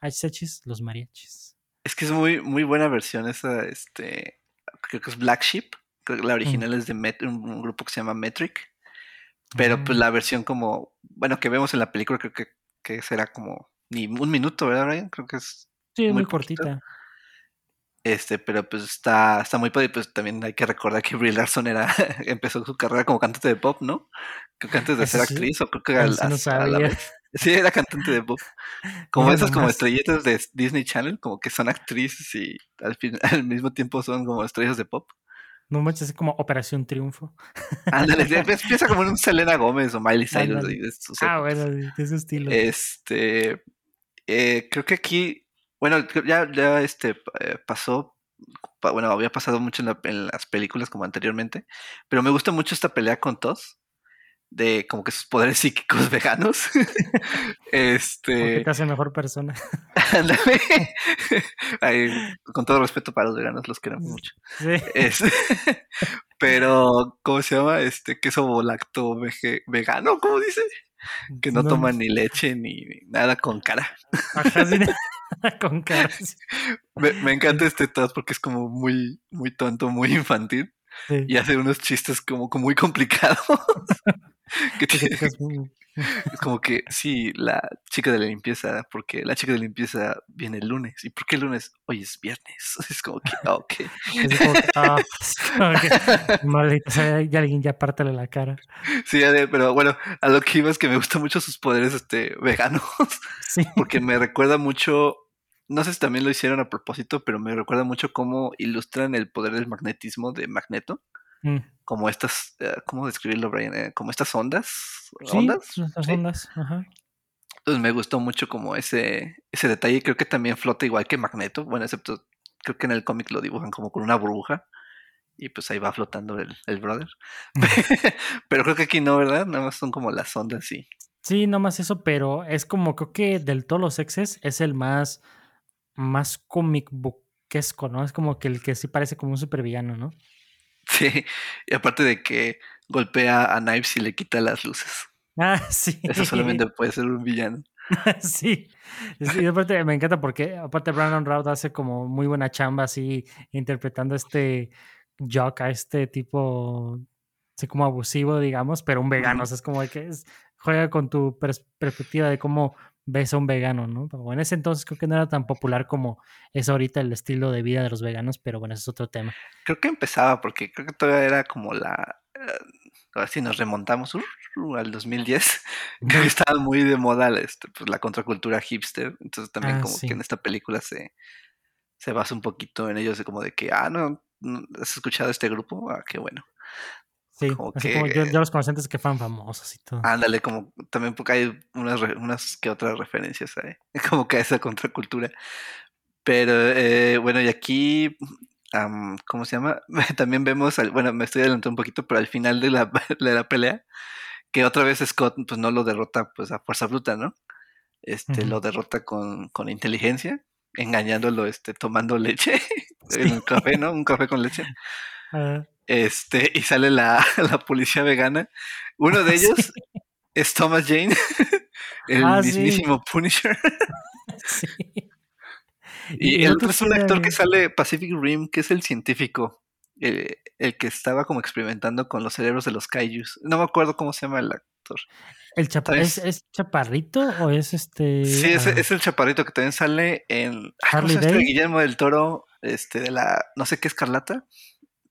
achachis, los mariachis.
Es que es muy, muy buena versión esa, este, creo que es Black Sheep, creo que la original mm. es de Met un, un, grupo que se llama Metric, pero mm. pues la versión como, bueno, que vemos en la película creo que, que será como ni un minuto, ¿verdad, Brian? Creo que es...
Sí, muy, muy cortita.
Este, pero pues está, está muy padre. Pues también hay que recordar que Brie Larson era, empezó su carrera como cantante de pop, ¿no? Creo que antes de ser sí. actriz, o creo que a,
no
a, la vez. Sí, era cantante de pop. Como esas como estrellitas de Disney Channel, como que son actrices y al, fin, al mismo tiempo son como estrellas de pop.
No manches, es como Operación Triunfo.
Ándale, piensa como en un Selena Gómez o Miley Cyrus. De
ah, bueno, de ese estilo.
Este, eh, creo que aquí bueno, ya, ya este eh, pasó, bueno, había pasado mucho en, la, en, las películas como anteriormente, pero me gusta mucho esta pelea con Toss, de como que sus poderes psíquicos veganos. este.
te hace mejor persona.
Ándale. con todo respeto para los veganos, los queremos mucho. Sí. pero, ¿cómo se llama? Este queso lacto vegano, ¿cómo dice? Que no, toma ni leche ni nada con cara.
Ajá, sí, con cara.
Me, me, encanta este toss porque es como muy, muy tonto, muy infantil. Y hace unos chistes como, como muy complicados. que es como que, sí, la chica de la limpieza, porque la chica de la limpieza viene el lunes. ¿Y por qué el lunes? Hoy es viernes. Es como que, ah, ok. Es como que, ah,
maldita, o sea, alguien ya pártale la cara.
Sí, pero bueno, a lo que iba es que me gustan mucho sus poderes este, veganos. Sí. Porque me recuerda mucho no sé si también lo hicieron a propósito, pero me recuerda mucho cómo ilustran el poder del magnetismo de Magneto. Mm. Como estas, eh, ¿cómo describirlo, Brian? Eh, como estas ondas. ¿Ondas?
ondas, ajá.
Entonces me gustó mucho como ese, ese detalle. Creo que también flota igual que Magneto. Bueno, excepto creo que en el cómic lo dibujan como con una burbuja. Y pues ahí va flotando el, el brother. pero creo que aquí no, ¿verdad? Nada más son como las ondas, sí.
Sí, no más eso, pero es como creo que del todos los exes es el más más comic bookesco, ¿no? Es como que el que sí parece como un supervillano, ¿no?
Sí, y aparte de que golpea a Knives y le quita las luces.
Ah, sí.
Eso solamente puede ser un villano.
sí. Y aparte me encanta porque aparte Brandon Routh hace como muy buena chamba así interpretando este jock a este tipo así como abusivo, digamos, pero un vegano. O sea, es como que es, juega con tu perspectiva de cómo ves a un vegano, ¿no? Pero en ese entonces creo que no era tan popular como es ahorita el estilo de vida de los veganos, pero bueno, ese es otro tema.
Creo que empezaba porque creo que todavía era como la... Uh, a si nos remontamos uh, al 2010, que estaba muy de moda este, pues, la contracultura hipster, entonces también ah, como que en esta película se, se basa un poquito en ellos de como de que, ah, no, ¿has escuchado este grupo? Ah, qué bueno.
Sí, como que, como yo, los conocí antes que fueran famosos y todo.
Ándale, como también porque hay unas, unas que otras referencias ahí, como que a esa contracultura. Pero eh, bueno, y aquí, ¿cómo se llama? También vemos, bueno, me estoy adelantando un poquito, pero al final de la, de la pelea, que otra vez Scott pues no lo derrota pues a fuerza bruta, ¿no? Este, lo derrota con, con inteligencia, engañándolo, este, tomando leche, un café, ¿no? Un café con leche. Este, y sale la, la, policía vegana. Uno de ellos es Thomas Jane, el ah, mismísimo Punisher. Y, el otro es un actor que sale Pacific Rim, que es el científico, el, que estaba como experimentando con los cerebros de los kaijus. No me acuerdo cómo se llama el actor.
¿El ¿Es, ¿Es, chaparrito o es este?
Sí, es, ah. es el chaparrito que también sale en Harley este Guillermo del Toro, este, de la, no sé qué escarlata.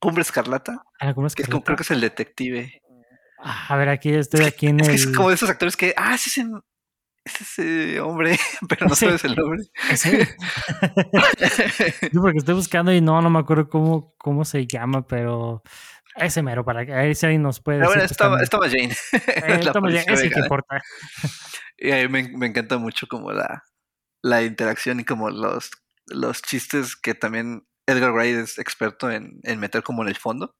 Cumbre Escarlata. Ah, creo que es el detective.
Ah, a ver, aquí estoy aquí en
es
el...
es como de esos actores que, ah, ese es, ese hombre, pero no sabes el nombre.
Yo porque estoy buscando y no, no me acuerdo cómo, cómo se llama, pero ese mero, para que a ver si alguien nos puede
pero Bueno, estaba, estaba, Jane.
Eh, estaba Jane, ese que importa.
Y a mí me, me, encanta mucho como la, la interacción y como los, los chistes que también Edgar Wright es experto en, meter como en el fondo.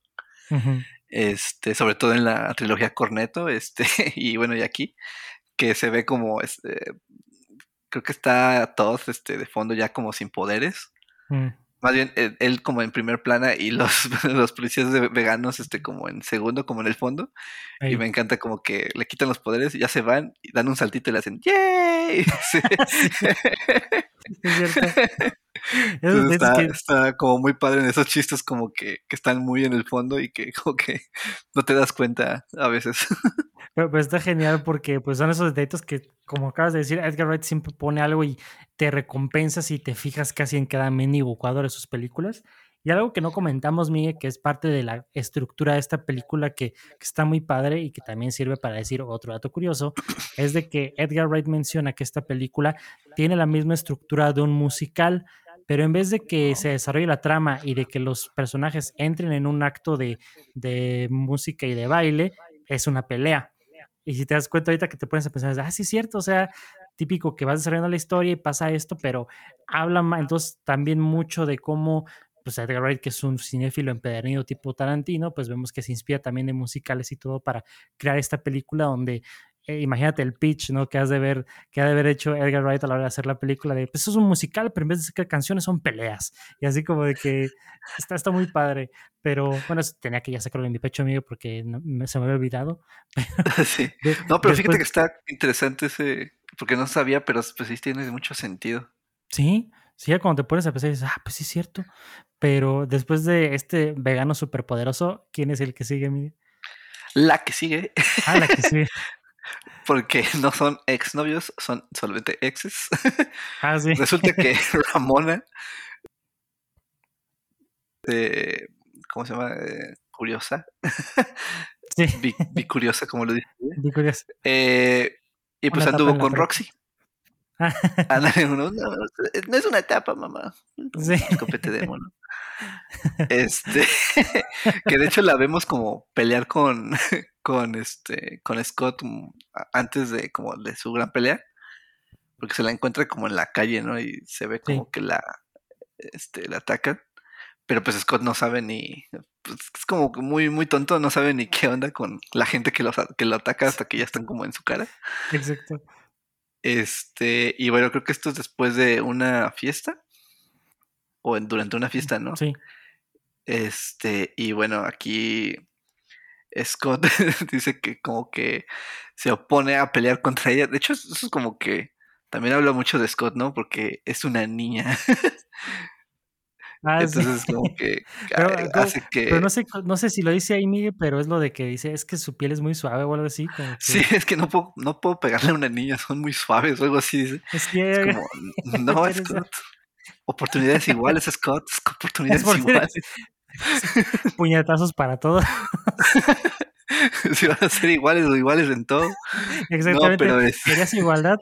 Este, sobre todo en la trilogía Corneto, este, y bueno, y aquí, que se ve como este, creo que está todo este de fondo ya como sin poderes. Mm. Más bien él, como en primer plana y los, los policías veganos este como en segundo, como en el fondo. Y me encanta como que le quitan los poderes y ya se van y dan un saltito y le hacen ¡Yay! es cierto. está, como muy padre en esos chistes como que, están muy en el fondo y que como que no te das cuenta a veces.
Pero, está genial porque pues son esos detalles que, como acabas de decir, Edgar Wright siempre pone algo y te recompensas y te fijas casi en cada mini cuadro de sus películas. Y algo que no comentamos, Miguel, que es parte de la estructura de esta película que, que, está muy padre y que también sirve para decir otro dato curioso, es de que Edgar Wright menciona que esta película tiene la misma estructura de un musical, pero en vez de que se desarrolle la trama y de que los personajes entren en un acto de, música y de baile, es una pelea. Y si te das cuenta ahorita que te pones a pensar, ah, sí es cierto, o sea, típico que vas desarrollando la historia y pasa esto, pero habla entonces también mucho de cómo pues Edgar Wright, que es un cinéfilo empedernido tipo Tarantino, pues vemos que se inspira también de musicales y todo para crear esta película donde eh, imagínate el pitch, ¿no? Que has de ver, que ha de haber hecho Edgar Wright a la hora de hacer la película de, pues eso es un musical, pero en vez de ser canciones son peleas. Y así como de que está, está muy padre. Pero bueno, tenía que ya sacarlo en mi pecho, amigo, porque se me había olvidado.
sí. no, pero fíjate que está interesante ese, porque no sabía, pero pues sí tiene mucho sentido.
Sí, sí, ya cuando te pones a pensar, dices, ah, pues sí es cierto. Pero después de este vegano superpoderoso, ¿quién es el que sigue, amigo?
La que sigue.
Ah, la que sigue.
porque no son exnovios, son solamente exes.
Ah, sí.
Resulta que Ramona, eh, ¿cómo se llama? Eh, curiosa.
Sí.
Vi, curiosa, como lo dice.
Vi curiosa.
Eh, y pues anduvo con Roxy. no, no, es una etapa, mamá.
Sí.
Copete de mono. Este, que de hecho la vemos como pelear con, con este, con Scott mm, antes de como de su gran pelea, porque se la encuentra como en la calle, ¿no? Y se ve como que la, este, la atacan, pero pues Scott no sabe ni, pues, es como muy, muy tonto, no sabe ni qué onda con la gente que lo, que lo ataca hasta que ya están como en su cara.
Exacto.
Este, y bueno, creo que esto es después de una fiesta o durante una fiesta, ¿no?
Sí.
Este, y bueno, aquí Scott dice que como que se opone a pelear contra ella. De hecho, eso es como que también habla mucho de Scott, ¿no? Porque es una niña.
Ah,
Entonces, como que
pero,
hace que.
Pero no sé, no sé si lo dice ahí, Miguel, pero es lo de que dice, es que su piel es muy suave o algo así. Como
Sí, es que no puedo, no puedo pegarle a una niña, son muy suaves o algo así. Dice.
Es, que...
como, no, Scott. Oportunidades iguales, Scott. Oportunidades iguales.
Puñetazos para todos.
si van a ser iguales o iguales en todo.
Exactamente. No, pero es... igualdad.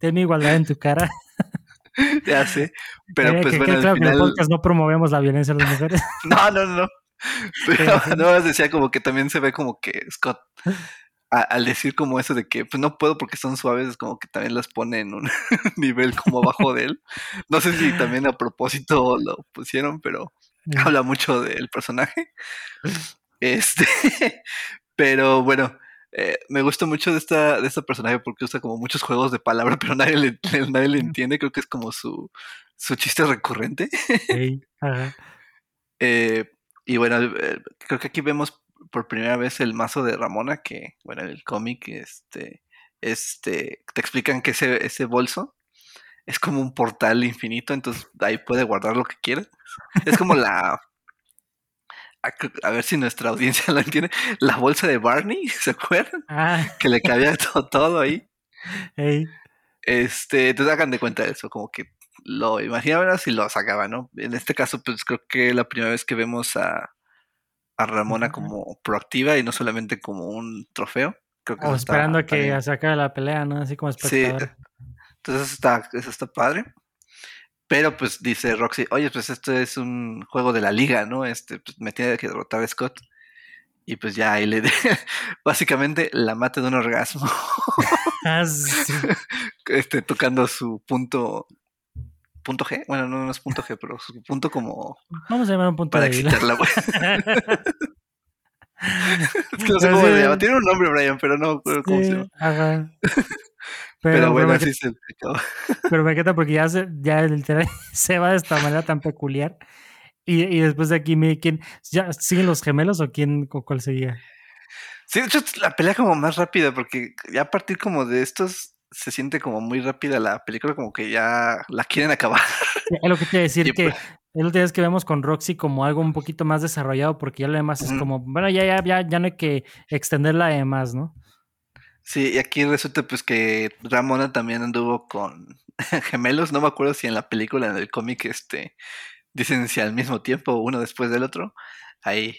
Ten igualdad en tu cara.
Ya sé. Pero pues bueno.
claro que en el podcast no promovemos la violencia a las mujeres.
no, no, no. Pero no, decía como que también se ve como que Scott al decir como eso de que pues no puedo porque son suaves, es como que también las pone en un nivel como abajo de él. No sé si también a propósito lo pusieron, pero habla mucho del personaje. Este, pero bueno, eh, me gusta mucho de esta, de esta personaje porque usa como muchos juegos de palabras, pero nadie le, nadie le entiende. Creo que es como su, su chiste recurrente. Eh, y bueno, eh, creo que aquí vemos por primera vez el mazo de Ramona, que, bueno, en el cómic, este, este, te explican que ese, ese bolso es como un portal infinito, entonces ahí puede guardar lo que quiera. Es como la, a, ver si nuestra audiencia lo entiende, la bolsa de Barney, ¿se acuerdan?
Ah.
Que le cabía todo, todo ahí.
Hey.
Este, entonces hagan de cuenta de eso, como que lo imaginaban así lo sacaban, ¿no? En este caso, pues creo que la primera vez que vemos a, a Ramona como proactiva y no solamente como un trofeo. Creo que
o esperando a que se acabe la pelea, ¿no? Así como espectador.
Sí, entonces está, eso está padre. Pero pues dice Roxy, oye, pues esto es un juego de la liga, ¿no? Este, pues me tiene que derrotar a Scott. Y pues ya ahí le de, básicamente la mate de un orgasmo.
Ah,
este, tocando su punto punto G. Bueno, no, no es punto G, pero su punto como.
Vamos a llamar un punto
para excitarla. es que no sé cómo se llama. Tiene un nombre, Brian, pero no recuerdo cómo se llama.
Ajá.
Pero, bueno, así se
Pero me encanta porque ya, se, ya literal se va de esta manera tan peculiar. Y, y después de aquí, ¿quién, ¿ya siguen los gemelos o quién o cuál sería?
Sí, de hecho, la pelea como más rápida, porque ya a partir como de estos se siente como muy rápida la película, como que ya la quieren acabar.
Es lo que quiero decir, que pues es lo que vemos con Roxy como algo un poquito más desarrollado, porque ya lo demás es como, bueno, ya, ya, ya, ya no hay que extenderla además, ¿no?
Sí, y aquí resulta pues que Ramona también anduvo con gemelos, no me acuerdo si en la película, en el cómic, este, dicen si al mismo tiempo, uno después del otro, ahí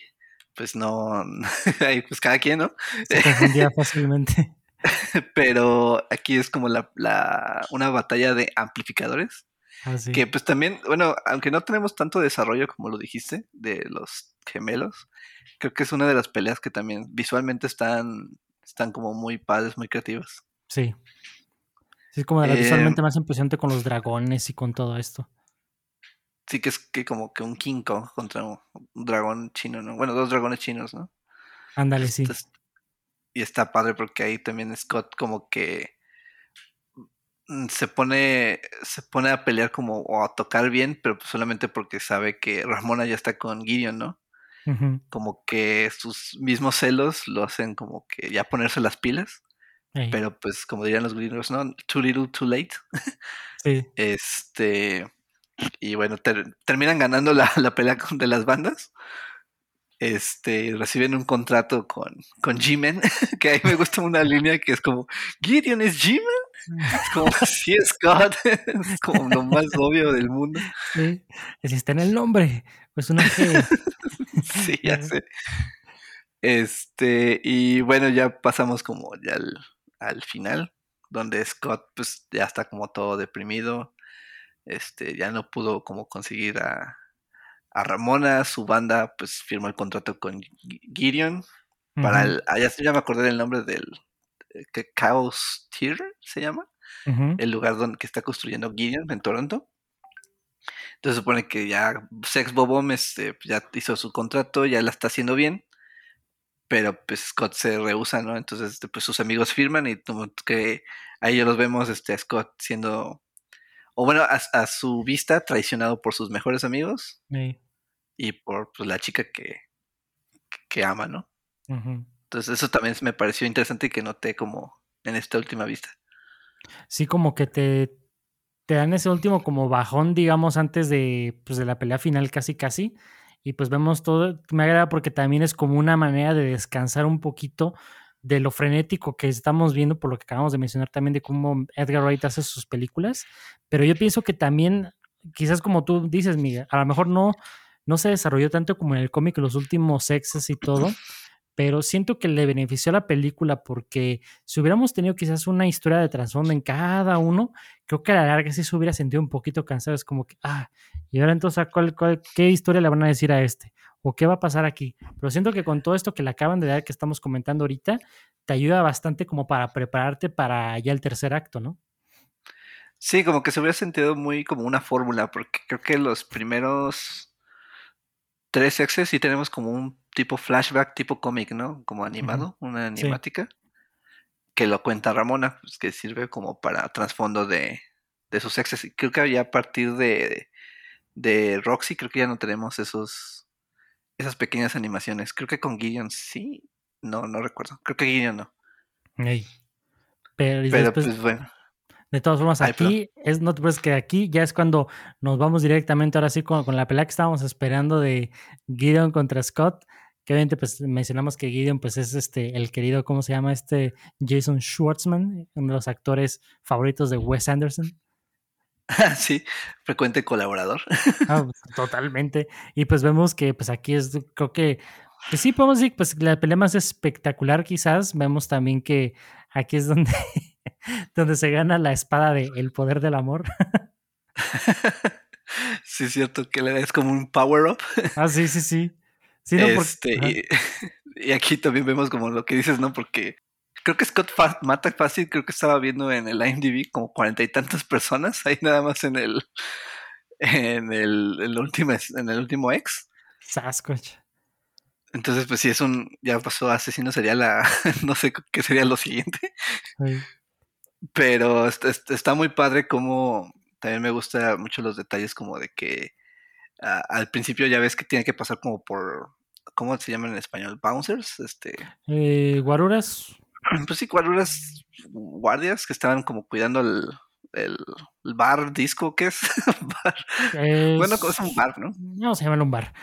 pues no, ahí pues cada quien, ¿no?
Se confundía fácilmente.
Pero aquí es como la, la, una batalla de amplificadores.
Ah,
que pues también, bueno, aunque no tenemos tanto desarrollo como lo dijiste de los gemelos, creo que es una de las peleas que también visualmente están están como muy padres, muy creativas.
Sí. Sí, es como la visualmente eh, más impresionante con los dragones y con todo esto.
sí que es que como que un King Kong contra un, un dragón chino, ¿no? Bueno, dos dragones chinos, ¿no?
Ándale, sí.
Entonces, y está padre porque ahí también Scott como que mm, se pone se pone a pelear como o a tocar bien, pero pues solamente porque sabe que Ramona ya está con Gideon, ¿no? Como que sus mismos celos lo hacen como que ya ponerse las pilas, pero pues como dirían los gringos, ¿no? Too little, too late.
sí.
Este y bueno, ter- terminan ganando la, la pelea con- de las bandas. Este, reciben un contrato con, con G-Men, que ahí me gusta una línea que es como, Gideon es G-Men. Es como, sí, Scott. Es como lo más obvio del mundo.
Sí. Está en el nombre, una G.
Sí, ya sé. Este, y bueno, ya pasamos como ya al, al final, donde Scott pues ya está como todo deprimido. Este, ya no pudo como conseguir a, a Ramona, su banda pues firmó el contrato con Gi- Gideon para el, ah, ya, ya me acordé del nombre del eh, que Chaos Tier se llama, el lugar donde que está construyendo Gideon en Toronto. Entonces se supone que ya Sex Bobom este, ya hizo su contrato, ya la está haciendo bien, pero pues Scott se rehúsa, ¿no? Entonces este, pues sus amigos firman y como que ahí ya los vemos este, a Scott siendo, o bueno, a, a su vista traicionado por sus mejores amigos
Ey,
y por pues, la chica que, que ama, ¿no? Entonces eso también me pareció interesante y que noté como en esta última vista.
Sí, como que te, te dan ese último como bajón, digamos, antes de, pues, de la pelea final casi casi. Y pues vemos todo, me agrada porque también es como una manera de descansar un poquito de lo frenético que estamos viendo, por lo que acabamos de mencionar también de cómo Edgar Wright hace sus películas. Pero yo pienso que también, quizás como tú dices, Miguel, a lo mejor no, no se desarrolló tanto como en el cómic los últimos sexes y todo, pero siento que le benefició a la película porque si hubiéramos tenido quizás una historia de trasfondo en cada uno, creo que a la larga sí se hubiera sentido un poquito cansado. Es como que, ah, y ahora entonces, ¿a cuál, cuál- ¿qué historia le van a decir a este? ¿O qué va a pasar aquí? Pero siento que con todo esto que le acaban de dar, que estamos comentando ahorita, te ayuda bastante como para prepararte para ya el tercer acto, ¿no?
Sí, como que se hubiera sentido muy como una fórmula, porque creo que los primeros tres sexes sí tenemos como un tipo flashback, tipo cómic, ¿no? Como animado, una
Sí.
animática, que lo cuenta Ramona, pues que sirve como para trasfondo de, de sus exes. Y creo que ya a partir de, de Roxy, creo que ya no tenemos esos esas pequeñas animaciones. Creo que con Gideon sí. No, no recuerdo. Creo que Gideon no.
Pero, y
Pero
después,
pues bueno.
De todas formas,
Ay,
aquí es, no te que aquí ya es cuando nos vamos directamente ahora sí con, con la pelea que estábamos esperando de Gideon contra Scott. Que obviamente pues mencionamos que Gideon pues es este el querido, ¿cómo se llama? Este Jason Schwartzman, uno de los actores favoritos de Wes Anderson.
sí, frecuente colaborador.
Ah, totalmente. Y pues vemos que pues aquí es, creo que, pues sí, podemos decir, pues la pelea más espectacular quizás. Vemos también que aquí es donde, donde se gana la espada de El Poder del Amor.
sí, es cierto que le es como un power up.
Ah, sí, sí, sí. Sí, no,
este, y, y aquí también vemos como lo que dices, ¿no? Porque creo que Scott Fa- mata fácil, creo que estaba viendo en el IMDb como cuarenta y tantas personas, ahí nada más en el en el, el último en el último ex.
Sasquatch.
Entonces, pues sí es un ya pasó a asesino sería la no sé qué sería lo siguiente,
Ay,
pero est- est- está muy padre como también me gusta mucho los detalles como de que ah, al principio ya ves que tiene que pasar como por ¿cómo se llaman en español? Bouncers, este
eh, Guaruras.
pues sí, guardias, guardias que estaban como cuidando el, el, el bar disco, ¿qué es? Bar. Bueno,
es-
es un bar, ¿no?
Vamos a llamarlo un bar.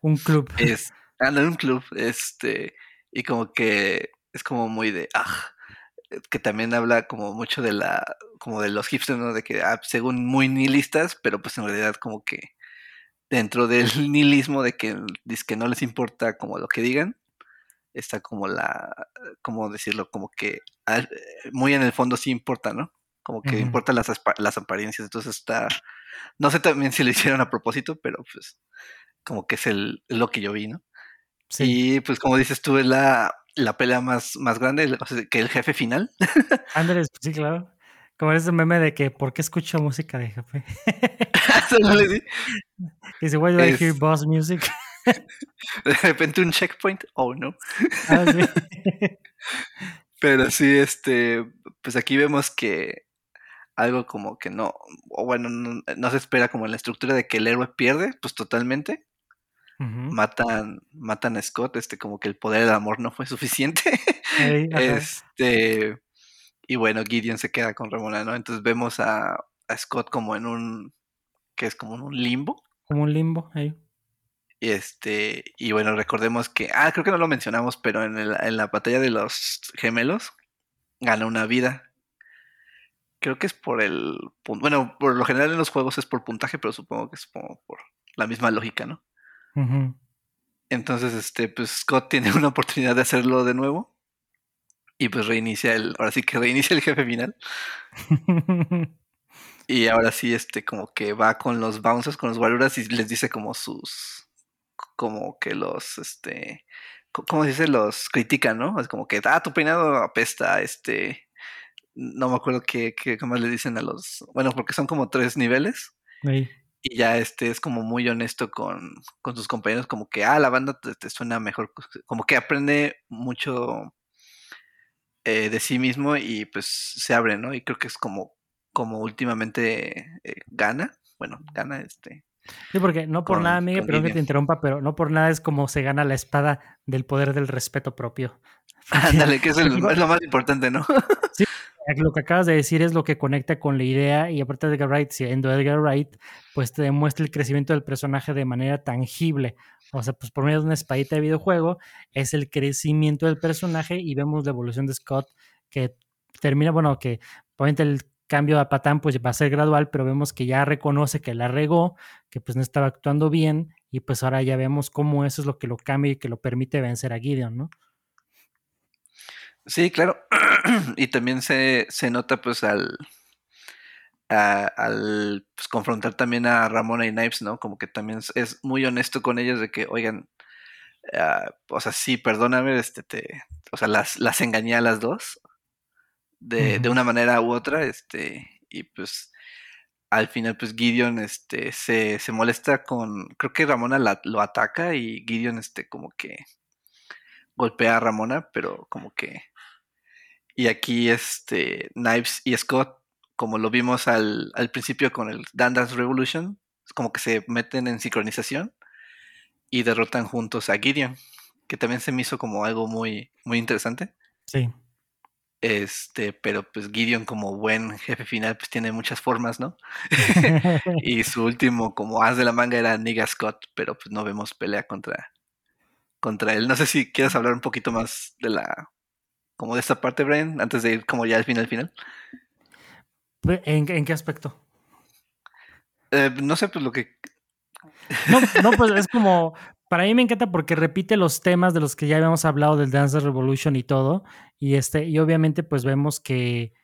un club.
Es, anda en un club, este, y como que es como muy de, ah, que también habla como mucho de la, como de los hipsters, ¿no? De que, ah, según muy nihilistas, pero pues en realidad como que dentro del nihilismo de que, dice que no les importa como lo que digan, está como la, ¿cómo decirlo? Como que ah, muy en el fondo sí importa, ¿no? Como que
Ujú.
importan las, las apariencias, entonces está, no sé también si lo hicieron a propósito, pero pues como que es el, lo que yo vi, ¿no?
Sí.
Y pues como dices tú, es la, la pelea más, más grande, o sea, que el jefe final.
Andrés, sí, claro. Como ese meme de que, ¿por qué escucho música de jefe? Dice, why do I hear boss music?
De repente un checkpoint, oh no.
Ah, sí.
Pero sí, este, pues aquí vemos que algo como que no, o bueno, no, no se espera como en la estructura de que el héroe pierde, pues totalmente. Matan, matan a Scott, este, como que el poder del amor no fue suficiente. Este, y bueno, Gideon se queda con Ramona, ¿no? Entonces vemos a, a Scott como en un, que es como en un limbo.
Como un limbo. ahí.
Y este, y bueno, recordemos que, ah, creo que no lo mencionamos, pero en, el- en la batalla de los gemelos gana una vida. Creo que es por el, bueno, por lo general en los juegos es por puntaje, pero supongo que es como por la misma lógica, ¿no? Entonces, este, pues Scott tiene una oportunidad de hacerlo de nuevo. Y pues reinicia el, ahora sí que reinicia el jefe final. Y ahora sí, este, como que va con los bouncers, con los guaruras y les dice como sus, como que los, este, ¿cómo se dice? Los critican, ¿no? Es como que, ah, tu peinado apesta, este, no me acuerdo qué, qué, más le dicen a los, bueno, porque son como tres niveles.
Ahí.
Y ya este es como muy honesto con, con sus compañeros, como que, ah, la banda te, suena mejor, como que aprende mucho eh, de sí mismo y pues se abre, ¿no? Y creo que es como, como últimamente eh, gana, bueno, gana este.
Sí, porque no por
Con-
nada, Miguel, perdón que te interrumpa, pero no por nada es como se gana la espada del poder del respeto propio.
Ándale, que es, el- es lo más importante, ¿no?
Lo que acabas de decir es lo que conecta con la idea y aparte de Edgar Wright, siendo Edgar Wright, pues te demuestra el crecimiento del personaje de manera tangible. O sea, pues por medio de una espadita de videojuego es el crecimiento del personaje y vemos la evolución de Scott que termina, bueno, que obviamente el cambio a Patán pues va a ser gradual, pero vemos que ya reconoce que la regó, que pues no estaba actuando bien y pues ahora ya vemos cómo eso es lo que lo cambia y que lo permite vencer a Gideon, ¿no?
Sí, claro. y también se, se nota pues al, al pues, confrontar también a Ramona y Knives, ¿no? Como que también es, es muy honesto con ellos de que, oigan, ah, o sea, sí, perdóname, este, te, o sea, las, las engañé a las dos de, de una manera u otra, este, y pues al final pues Gideon, este, se, se molesta con, creo que Ramona la- lo ataca y Gideon, este, como que golpea a Ramona, pero como que y aquí este Knives y Scott, como lo vimos al, al principio con el Dan Dance Revolution, es como que se meten en sincronización y derrotan juntos a Gideon, que también se me hizo como algo muy, muy interesante.
Sí.
Este, pero pues Gideon como buen jefe final pues tiene muchas formas, ¿no? y su último como as de la manga era Nigga Scott, pero pues no vemos pelea contra, contra él. No sé si quieres hablar un poquito más de la, como de esta parte, Brian, antes de ir como ya al final, final.
¿En, en qué aspecto?
Eh, no sé, pues lo que...
No, no, pues es como, para mí me encanta porque repite los temas de los que ya habíamos hablado del Dance Revolution y todo, y este, y obviamente pues vemos que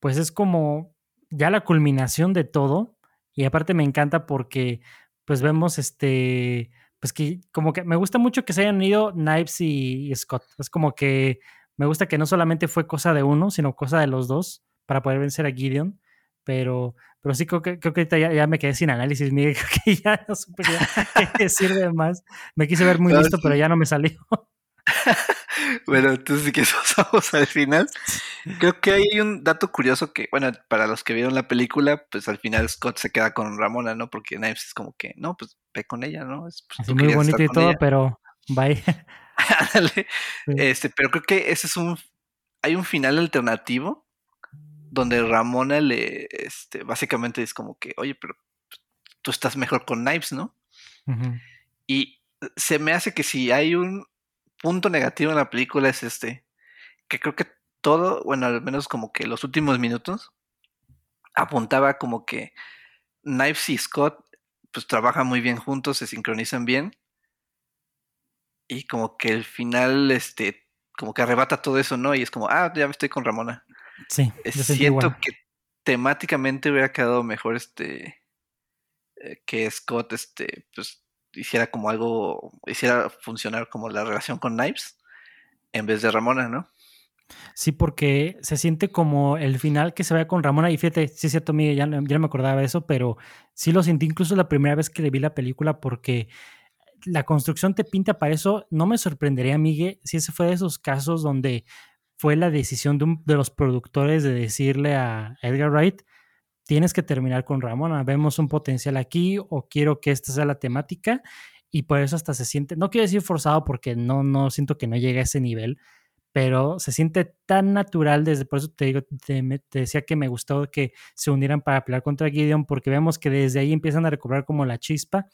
pues es como ya la culminación de todo, y aparte me encanta porque pues vemos este, pues que como que me gusta mucho que se hayan ido Knives y, y Scott, es como que me gusta que no solamente fue cosa de uno, sino cosa de los dos para poder vencer a Gideon, pero, pero sí creo que, creo que ahorita ya, ya me quedé sin análisis, Miguel, creo que ya no supe qué, decir de más. Me quise ver muy listo,
sí.
pero ya no me salió.
Bueno, entonces si quieres pasamos al final. Creo que hay un dato curioso que, bueno, para los que vieron la película, pues al final Scott se queda con Ramona, ¿no? Porque Knives es como que, no, pues ve con ella, ¿no? Es, pues,
Así muy bonito y todo,
ella.
pero bye.
Ándale.
Sí.
Este, pero creo que ese es un, hay un final alternativo donde Ramona le, este, básicamente es como que, oye, pero tú estás mejor con Knives, ¿no? Y se me hace que si hay un punto negativo en la película es este, que creo que todo, bueno, al menos como que los últimos minutos, apuntaba como que Knives y Scott pues trabajan muy bien juntos, se sincronizan bien y como que el final, este, como que arrebata todo eso, ¿no? Y es como, ah, ya estoy con Ramona.
Sí,
Eh, Siento que temáticamente hubiera quedado mejor este eh, que Scott este pues hiciera como algo hiciera funcionar como la relación con Knives en vez de Ramona, ¿no?
Sí, porque se siente como el final que se ve con Ramona. Y fíjate, sí es cierto, Miguel, ya, no- ya no me acordaba de eso, pero sí lo sentí incluso la primera vez que le vi la película porque la construcción te pinta para eso. No me sorprendería, Miguel, si ese fue de esos casos donde fue la decisión de, un- de los productores de decirle a Edgar Wright, tienes que terminar con Ramona, vemos un potencial aquí o quiero que esta sea la temática y por eso hasta se siente, no quiero decir forzado porque no, no siento que no llegue a ese nivel, pero se siente tan natural desde, por eso te digo, te, te decía que me gustó que se unieran para pelear contra Gideon porque vemos que desde ahí empiezan a recobrar como la chispa,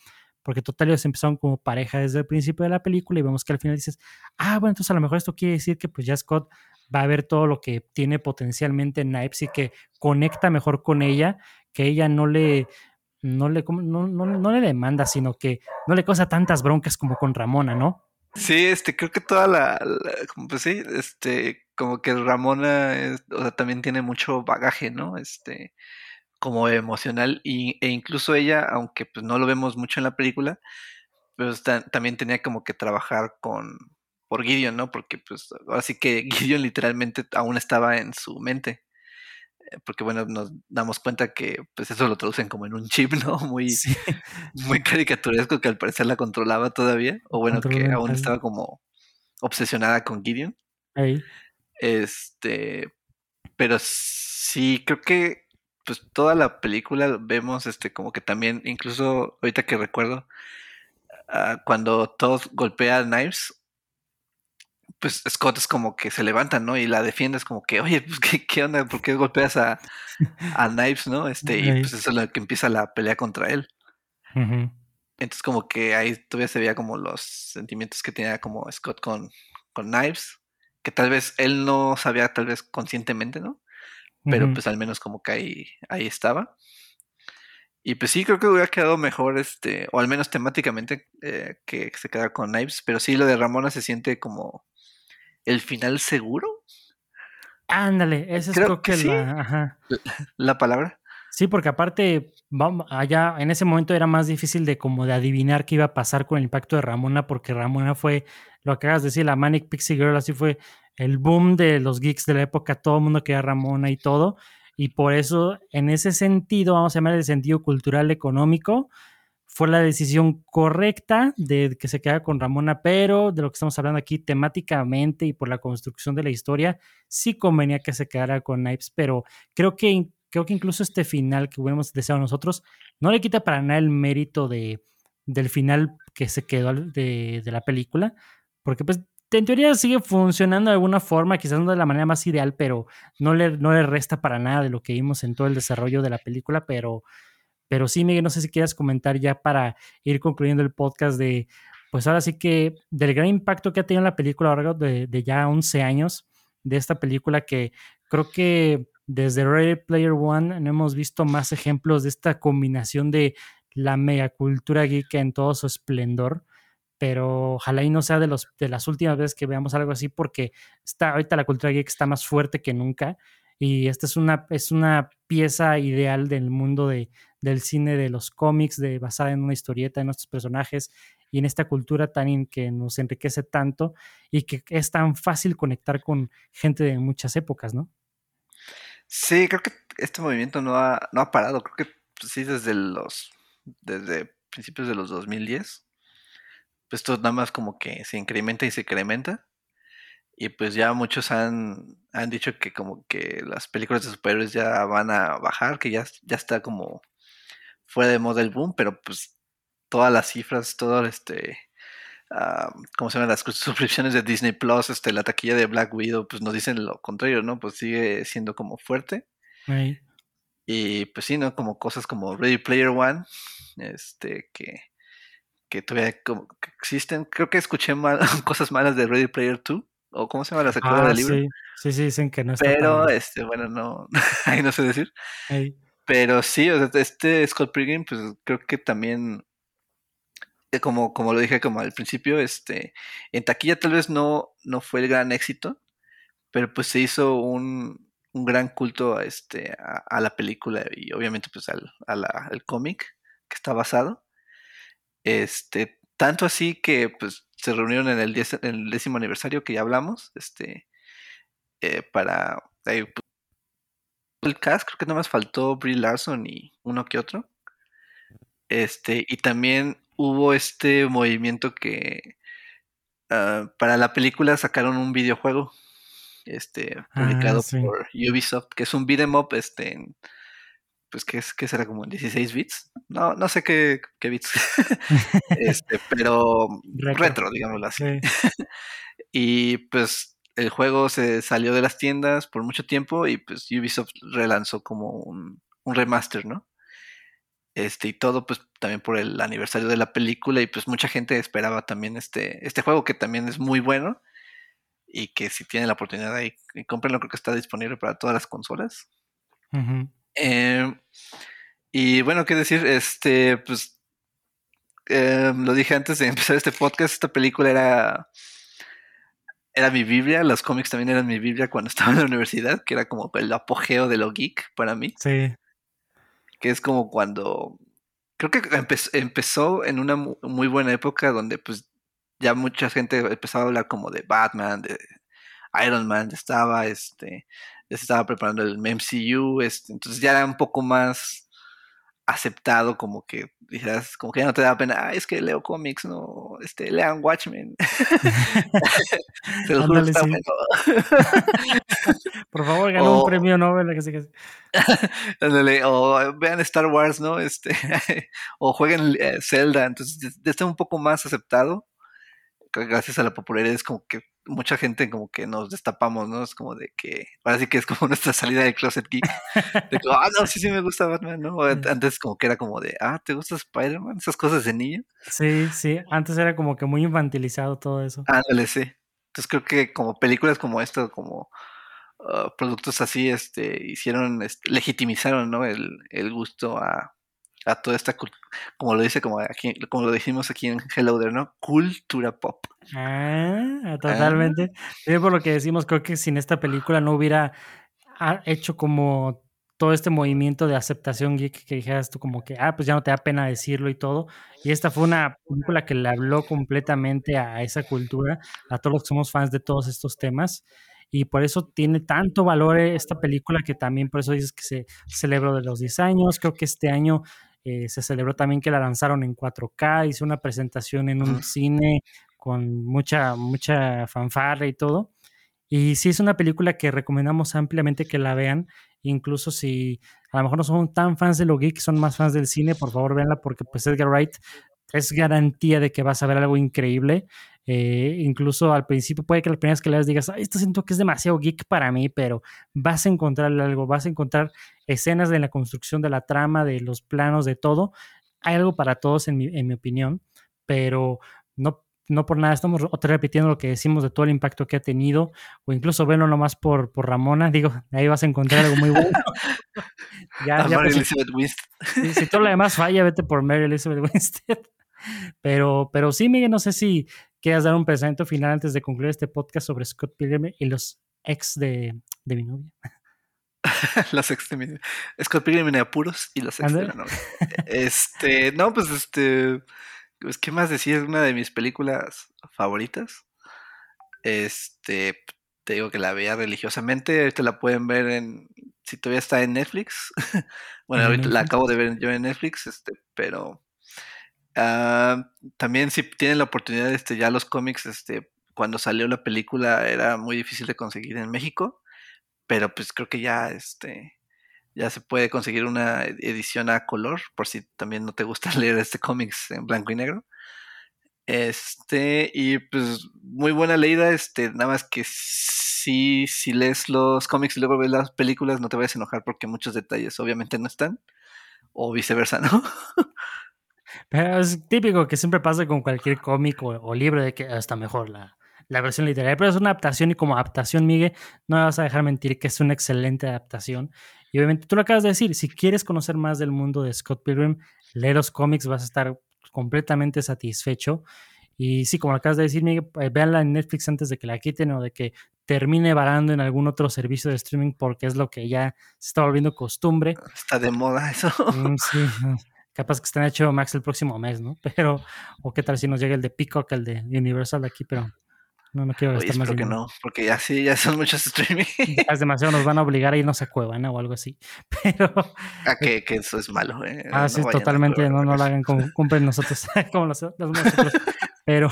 porque total ellos empezaron como pareja desde el principio de la película y vemos que al final dices, ah, bueno, entonces a lo mejor esto quiere decir que pues ya Scott va a ver todo lo que tiene potencialmente en Knives y que conecta mejor con ella, que ella no le, no le, no, no, le demanda, sino que no le causa tantas broncas como con Ramona, ¿no?
Sí, este, creo que toda la, pues sí, este, como que Ramona es- o sea, también tiene mucho bagaje, ¿no? Este, como emocional y, e incluso ella, aunque pues no lo vemos mucho en la película, pues ta- también tenía como que trabajar con, por Gideon, ¿no? Porque pues ahora sí que Gideon literalmente aún estaba en su mente, eh, porque bueno, nos damos cuenta que pues eso lo traducen como en un chip, ¿no? Muy,
Sí.
muy caricaturesco que al parecer la controlaba todavía, o bueno,
Control
que aún estaba como obsesionada con Gideon.
Ahí.
Este, pero sí, creo que pues toda la película vemos este como que también, incluso ahorita que recuerdo, ah, cuando Todd golpea a Knives, pues Scott es como que se levanta, ¿no? Y la defiende, es como que, oye, pues qué, qué onda, ¿por qué golpeas a, a Knives, ¿no? Este, y pues eso es lo que empieza la pelea contra él. Entonces como que ahí todavía se veía como los sentimientos que tenía como Scott con, con Knives, que tal vez él no sabía tal vez conscientemente, ¿no? Pero pues al menos como que ahí, ahí estaba. Y pues sí, creo que hubiera quedado mejor, este, o al menos temáticamente, eh, que se quedara con Knives, pero sí lo de Ramona se siente como el final seguro,
Ándale, esa es
Creo
creo
que
que
sí.
la. Ajá.
la palabra.
Sí, porque aparte, vamos, allá en ese momento era más difícil de como de adivinar qué iba a pasar con el impacto de Ramona, porque Ramona fue, lo que acabas de decir, la Manic Pixie Girl, así fue el boom de los geeks de la época, todo el mundo quería Ramona y todo, y por eso, en ese sentido, vamos a llamar el sentido cultural económico, fue la decisión correcta de que se quedara con Ramona, pero de lo que estamos hablando aquí temáticamente y por la construcción de la historia, sí convenía que se quedara con Knives, pero creo que, creo que incluso este final que hubiéramos deseado nosotros no le quita para nada el mérito de, del final que se quedó de, de la película, porque pues en teoría sigue funcionando de alguna forma, quizás no de la manera más ideal, pero no le, no le resta para nada de lo que vimos en todo el desarrollo de la película, pero, pero sí, Miguel, no sé si quieras comentar ya para ir concluyendo el podcast de, pues ahora sí que del gran impacto que ha tenido la película a lo largo de, de ya 11 años de esta película que creo que desde Ready Player One no hemos visto más ejemplos de esta combinación de la megacultura geek en todo su esplendor, pero ojalá y no sea de, los, de las últimas veces que veamos algo así porque está, ahorita la cultura geek está más fuerte que nunca y esta es una, es una pieza ideal del mundo de, del cine, de los cómics, de, basada en una historieta, en nuestros personajes y en esta cultura tan que nos enriquece tanto y que es tan fácil conectar con gente de muchas épocas, ¿no?
Sí, creo que este movimiento no ha, no ha parado, creo que pues, sí desde los, desde principios de los 2010, pues esto nada más como que se incrementa y se incrementa. Y pues ya muchos han, han dicho que como que las películas de superhéroes ya van a bajar, que ya, ya está como fuera de moda el boom, pero pues todas las cifras, todo este, ah, ¿cómo se llaman las suscripciones de Disney Plus, este, la taquilla de Black Widow, pues nos dicen lo contrario, ¿no? Pues sigue siendo como fuerte. Y pues sí, ¿no? Como cosas como Ready Player One, este, que, que todavía como que existen. Creo que escuché mal, cosas malas de Ready Player 2, o cómo se llama la secuela
Ah,
del libro.
sí, sí, sí, dicen que no está
Pero,
tan...
este, bueno, no, ahí no sé decir.
Ahí.
Pero sí, o sea, este Scott Pilgrim, pues creo que también, eh, como, como lo dije como al principio, este, en taquilla tal vez no, no fue el gran éxito, pero pues se hizo un, un gran culto a, este, a, la película y obviamente pues al, cómic que está basado. Este, tanto así que pues se reunieron en el, diez- en el décimo aniversario que ya hablamos, este, eh, para el cast, creo que nada más faltó Brie Larson y uno que otro. Este, y también hubo este movimiento que ah, para la película sacaron un videojuego este publicado
Ah, sí.
por Ubisoft, que es un beat'em up este en- pues que es que será como en 16 bits. No no sé qué, qué bits. este, pero
Retro.
retro, digámoslo así.
Sí.
Y pues el juego se salió de las tiendas por mucho tiempo y pues Ubisoft relanzó como un, un remaster, ¿no? Este, y todo pues también por el aniversario de la película y pues mucha gente esperaba también este, este juego que también es muy bueno y que si tienen la oportunidad ahí, y cómprenlo, creo que está disponible para todas las consolas. Eh, y bueno, qué decir, este, pues eh, lo dije antes de empezar este podcast, esta película era, era mi Biblia, los cómics también eran mi Biblia cuando estaba en la universidad, que era como el apogeo de lo geek para mí,
Sí.
que es como cuando, creo que empe- empezó en una mu- muy buena época donde pues ya mucha gente empezaba a hablar como de Batman, de Iron Man, ya estaba, este, ya se estaba preparando el MCU, este, entonces ya era un poco más aceptado como que dijeras, como que ya no te da pena, "Ay, es que leo cómics, no, este, lean Watchmen. Te lo juro,
Ándale,
está
sí.
bueno.
Por favor, ganó
O-
un premio Nobel. que sí que sí.
Ándale, o vean Star Wars, ¿no? Este, o jueguen eh, Zelda, entonces está un poco más aceptado. Gra- Gracias a la popularidad es como que mucha gente como que nos destapamos, ¿no? Es como de que, ahora sí que es como nuestra salida de Closet Geek. De que, ah, no, sí, sí me gusta Batman, ¿no? Antes como que era como de, ah, ¿te gusta Spider-Man? Esas cosas de niño.
Sí, sí. Antes era como que muy infantilizado todo eso.
Ándale, sí. Entonces creo que como películas como esta, como ah, productos así, este, hicieron, este, legitimizaron, ¿no? El, el gusto a, a toda esta, como lo dice, como aquí, como lo dijimos aquí en Hello There, ¿no? Cultura pop.
Ah, totalmente. Sí, por lo que decimos, creo que sin esta película no hubiera ah, hecho como todo este movimiento de aceptación geek que dijeras tú como que, ah, pues ya no te da pena decirlo y todo. Y esta fue una película que le habló completamente a esa cultura, a todos los que somos fans de todos estos temas. Y por eso tiene tanto valor esta película que también por eso dices que se celebró de los 10 años. Creo que este año eh, se celebró también que la lanzaron en 4K, hizo una presentación en un cine con mucha, mucha fanfarra y todo. Y sí es una película que recomendamos ampliamente que la vean, incluso si a lo mejor no son tan fans de lo geek, son más fans del cine, por favor véanla porque pues Edgar Wright es garantía de que vas a ver algo increíble. Eh, incluso al principio puede que las primeras que leas digas, "Ay, esto siento que es demasiado geek para mí, pero vas a encontrar algo, vas a encontrar escenas de la construcción de la trama, de los planos, de todo. Hay algo para todos en mi, en mi opinión, pero no, no por nada estamos otra repitiendo lo que decimos de todo el impacto que ha tenido, o incluso verlo nomás por, por Ramona, digo, ahí vas a encontrar algo muy bueno. ya,
A
ya,
Mary
pues, si, si todo lo demás falla, vete por Mary Elizabeth Winstead. Pero, pero sí, Miguel, no sé si quieras dar un pensamiento final antes de concluir este podcast sobre Scott Pilgrim y los ex de, de mi novia.
los ex de mi- Scott Pilgrim en apuros y los ex de la
Ándale.
novia. Este, no, pues este, pues, ¿qué más decir? Una de mis películas favoritas. Este, te digo que la veía religiosamente, ahorita la pueden ver en, si todavía está en Netflix. bueno,
En
ahorita la acabo de ver yo en Netflix, este, pero ah, también si tienen la oportunidad, este, ya los cómics, este, cuando salió la película era muy difícil de conseguir en México, pero pues creo que ya, este, ya se puede conseguir una edición a color, por si también no te gusta leer este cómics en blanco y negro. Este, y pues muy buena leída, este, nada más que si, si lees los cómics y luego ves las películas, no te vayas a enojar porque muchos detalles obviamente no están, o viceversa, ¿no?
Pero es típico que siempre pasa con cualquier cómic o, o libro de que está mejor la, la versión literaria. Pero es una adaptación y como adaptación, Miguel, no me vas a dejar mentir que es una excelente adaptación. Y obviamente tú lo acabas de decir, si quieres conocer más del mundo de Scott Pilgrim, lee los cómics, vas a estar completamente satisfecho. Y sí, como lo acabas de decir, Miguel, eh, véanla en Netflix antes de que la quiten o de que termine varando en algún otro servicio de streaming porque es lo que ya se está volviendo costumbre.
Está de moda eso.
Mm, sí. capaz que estén hecho Max el próximo mes, ¿no? Pero, o qué tal si nos llega el de Peacock, el de Universal de aquí, pero No, no quiero
Oye,
gastar más
espero que
dinero.
no, porque ya sí, ya son muchos streaming.
Es demasiado, nos van a obligar a irnos a Cuevana o algo así. Pero,
ah, que, que eso es malo. Eh.
ah,
no
sí, totalmente, no, no lo hagan como cumplen nosotros, como los- los nosotros. Pero,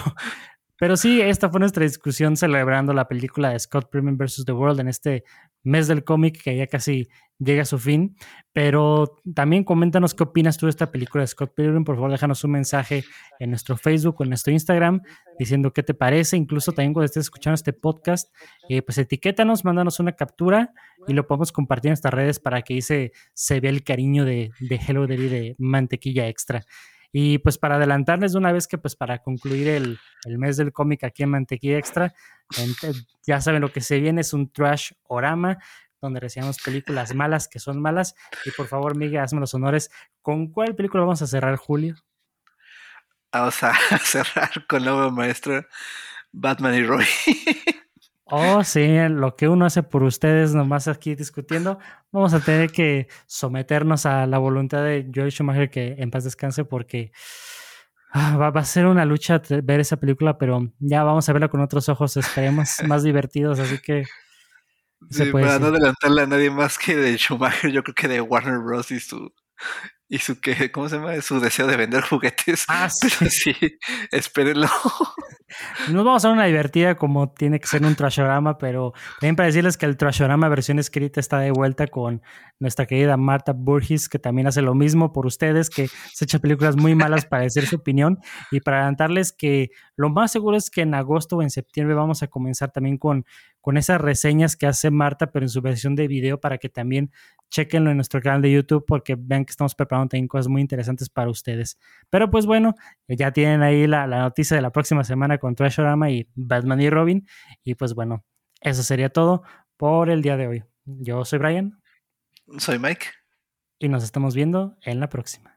pero sí, esta fue nuestra discusión celebrando la película de Scott Pilgrim vs. The World en este mes del cómic que ya casi llega a su fin. Pero también coméntanos qué opinas tú de esta película de Scott Pilgrim. Por favor, déjanos un mensaje en nuestro Facebook o en nuestro Instagram diciendo qué te parece. Incluso también cuando estés escuchando este podcast, eh, pues etiquétanos, mándanos una captura y lo podemos compartir en nuestras redes para que ahí se, se vea el cariño de, de Hello Deli de mantequilla extra. Y pues para adelantarles de una vez que pues para concluir el, el mes del cómic aquí en Mantequilla Extra, ent- ya saben lo que se viene, es un trash orama donde recibimos películas malas que son malas. Y por favor, Miguel, hazme los honores. ¿Con cuál película vamos a cerrar, Julio?
Vamos a cerrar con la obra maestra Batman y Robin.
Oh, sí, lo que uno hace por ustedes, nomás aquí discutiendo, vamos a tener que someternos a la voluntad de Joel Schumacher que en paz descanse porque ah, va, va a ser una lucha ver esa película, pero ya vamos a verla con otros ojos, esperemos más divertidos, así que
Sí, para no
decir.
adelantarle a nadie más que de Schumacher, yo creo que de Warner Bros. y su y su que, ¿cómo se llama? Su deseo de vender juguetes.
Ah, sí.
Pero sí, espérenlo.
Nos vamos a una divertida como tiene que ser un trashorama, pero también para decirles que el trashorama versión escrita está de vuelta con nuestra querida Marta Burgis, que también hace lo mismo por ustedes, que se echa películas muy malas para decir su opinión. Y para adelantarles que lo más seguro es que en agosto o en septiembre vamos a comenzar también con, con esas reseñas que hace Marta, pero en su versión de video para que también chequenlo en nuestro canal de YouTube porque vean que estamos preparando también cosas muy interesantes para ustedes. Pero pues bueno, ya tienen ahí la, la noticia de la próxima semana con Trashorama y Batman y Robin. Y pues bueno, eso sería todo por el día de hoy. Yo soy Brian
Soy Mike.
y nos estamos viendo en la próxima.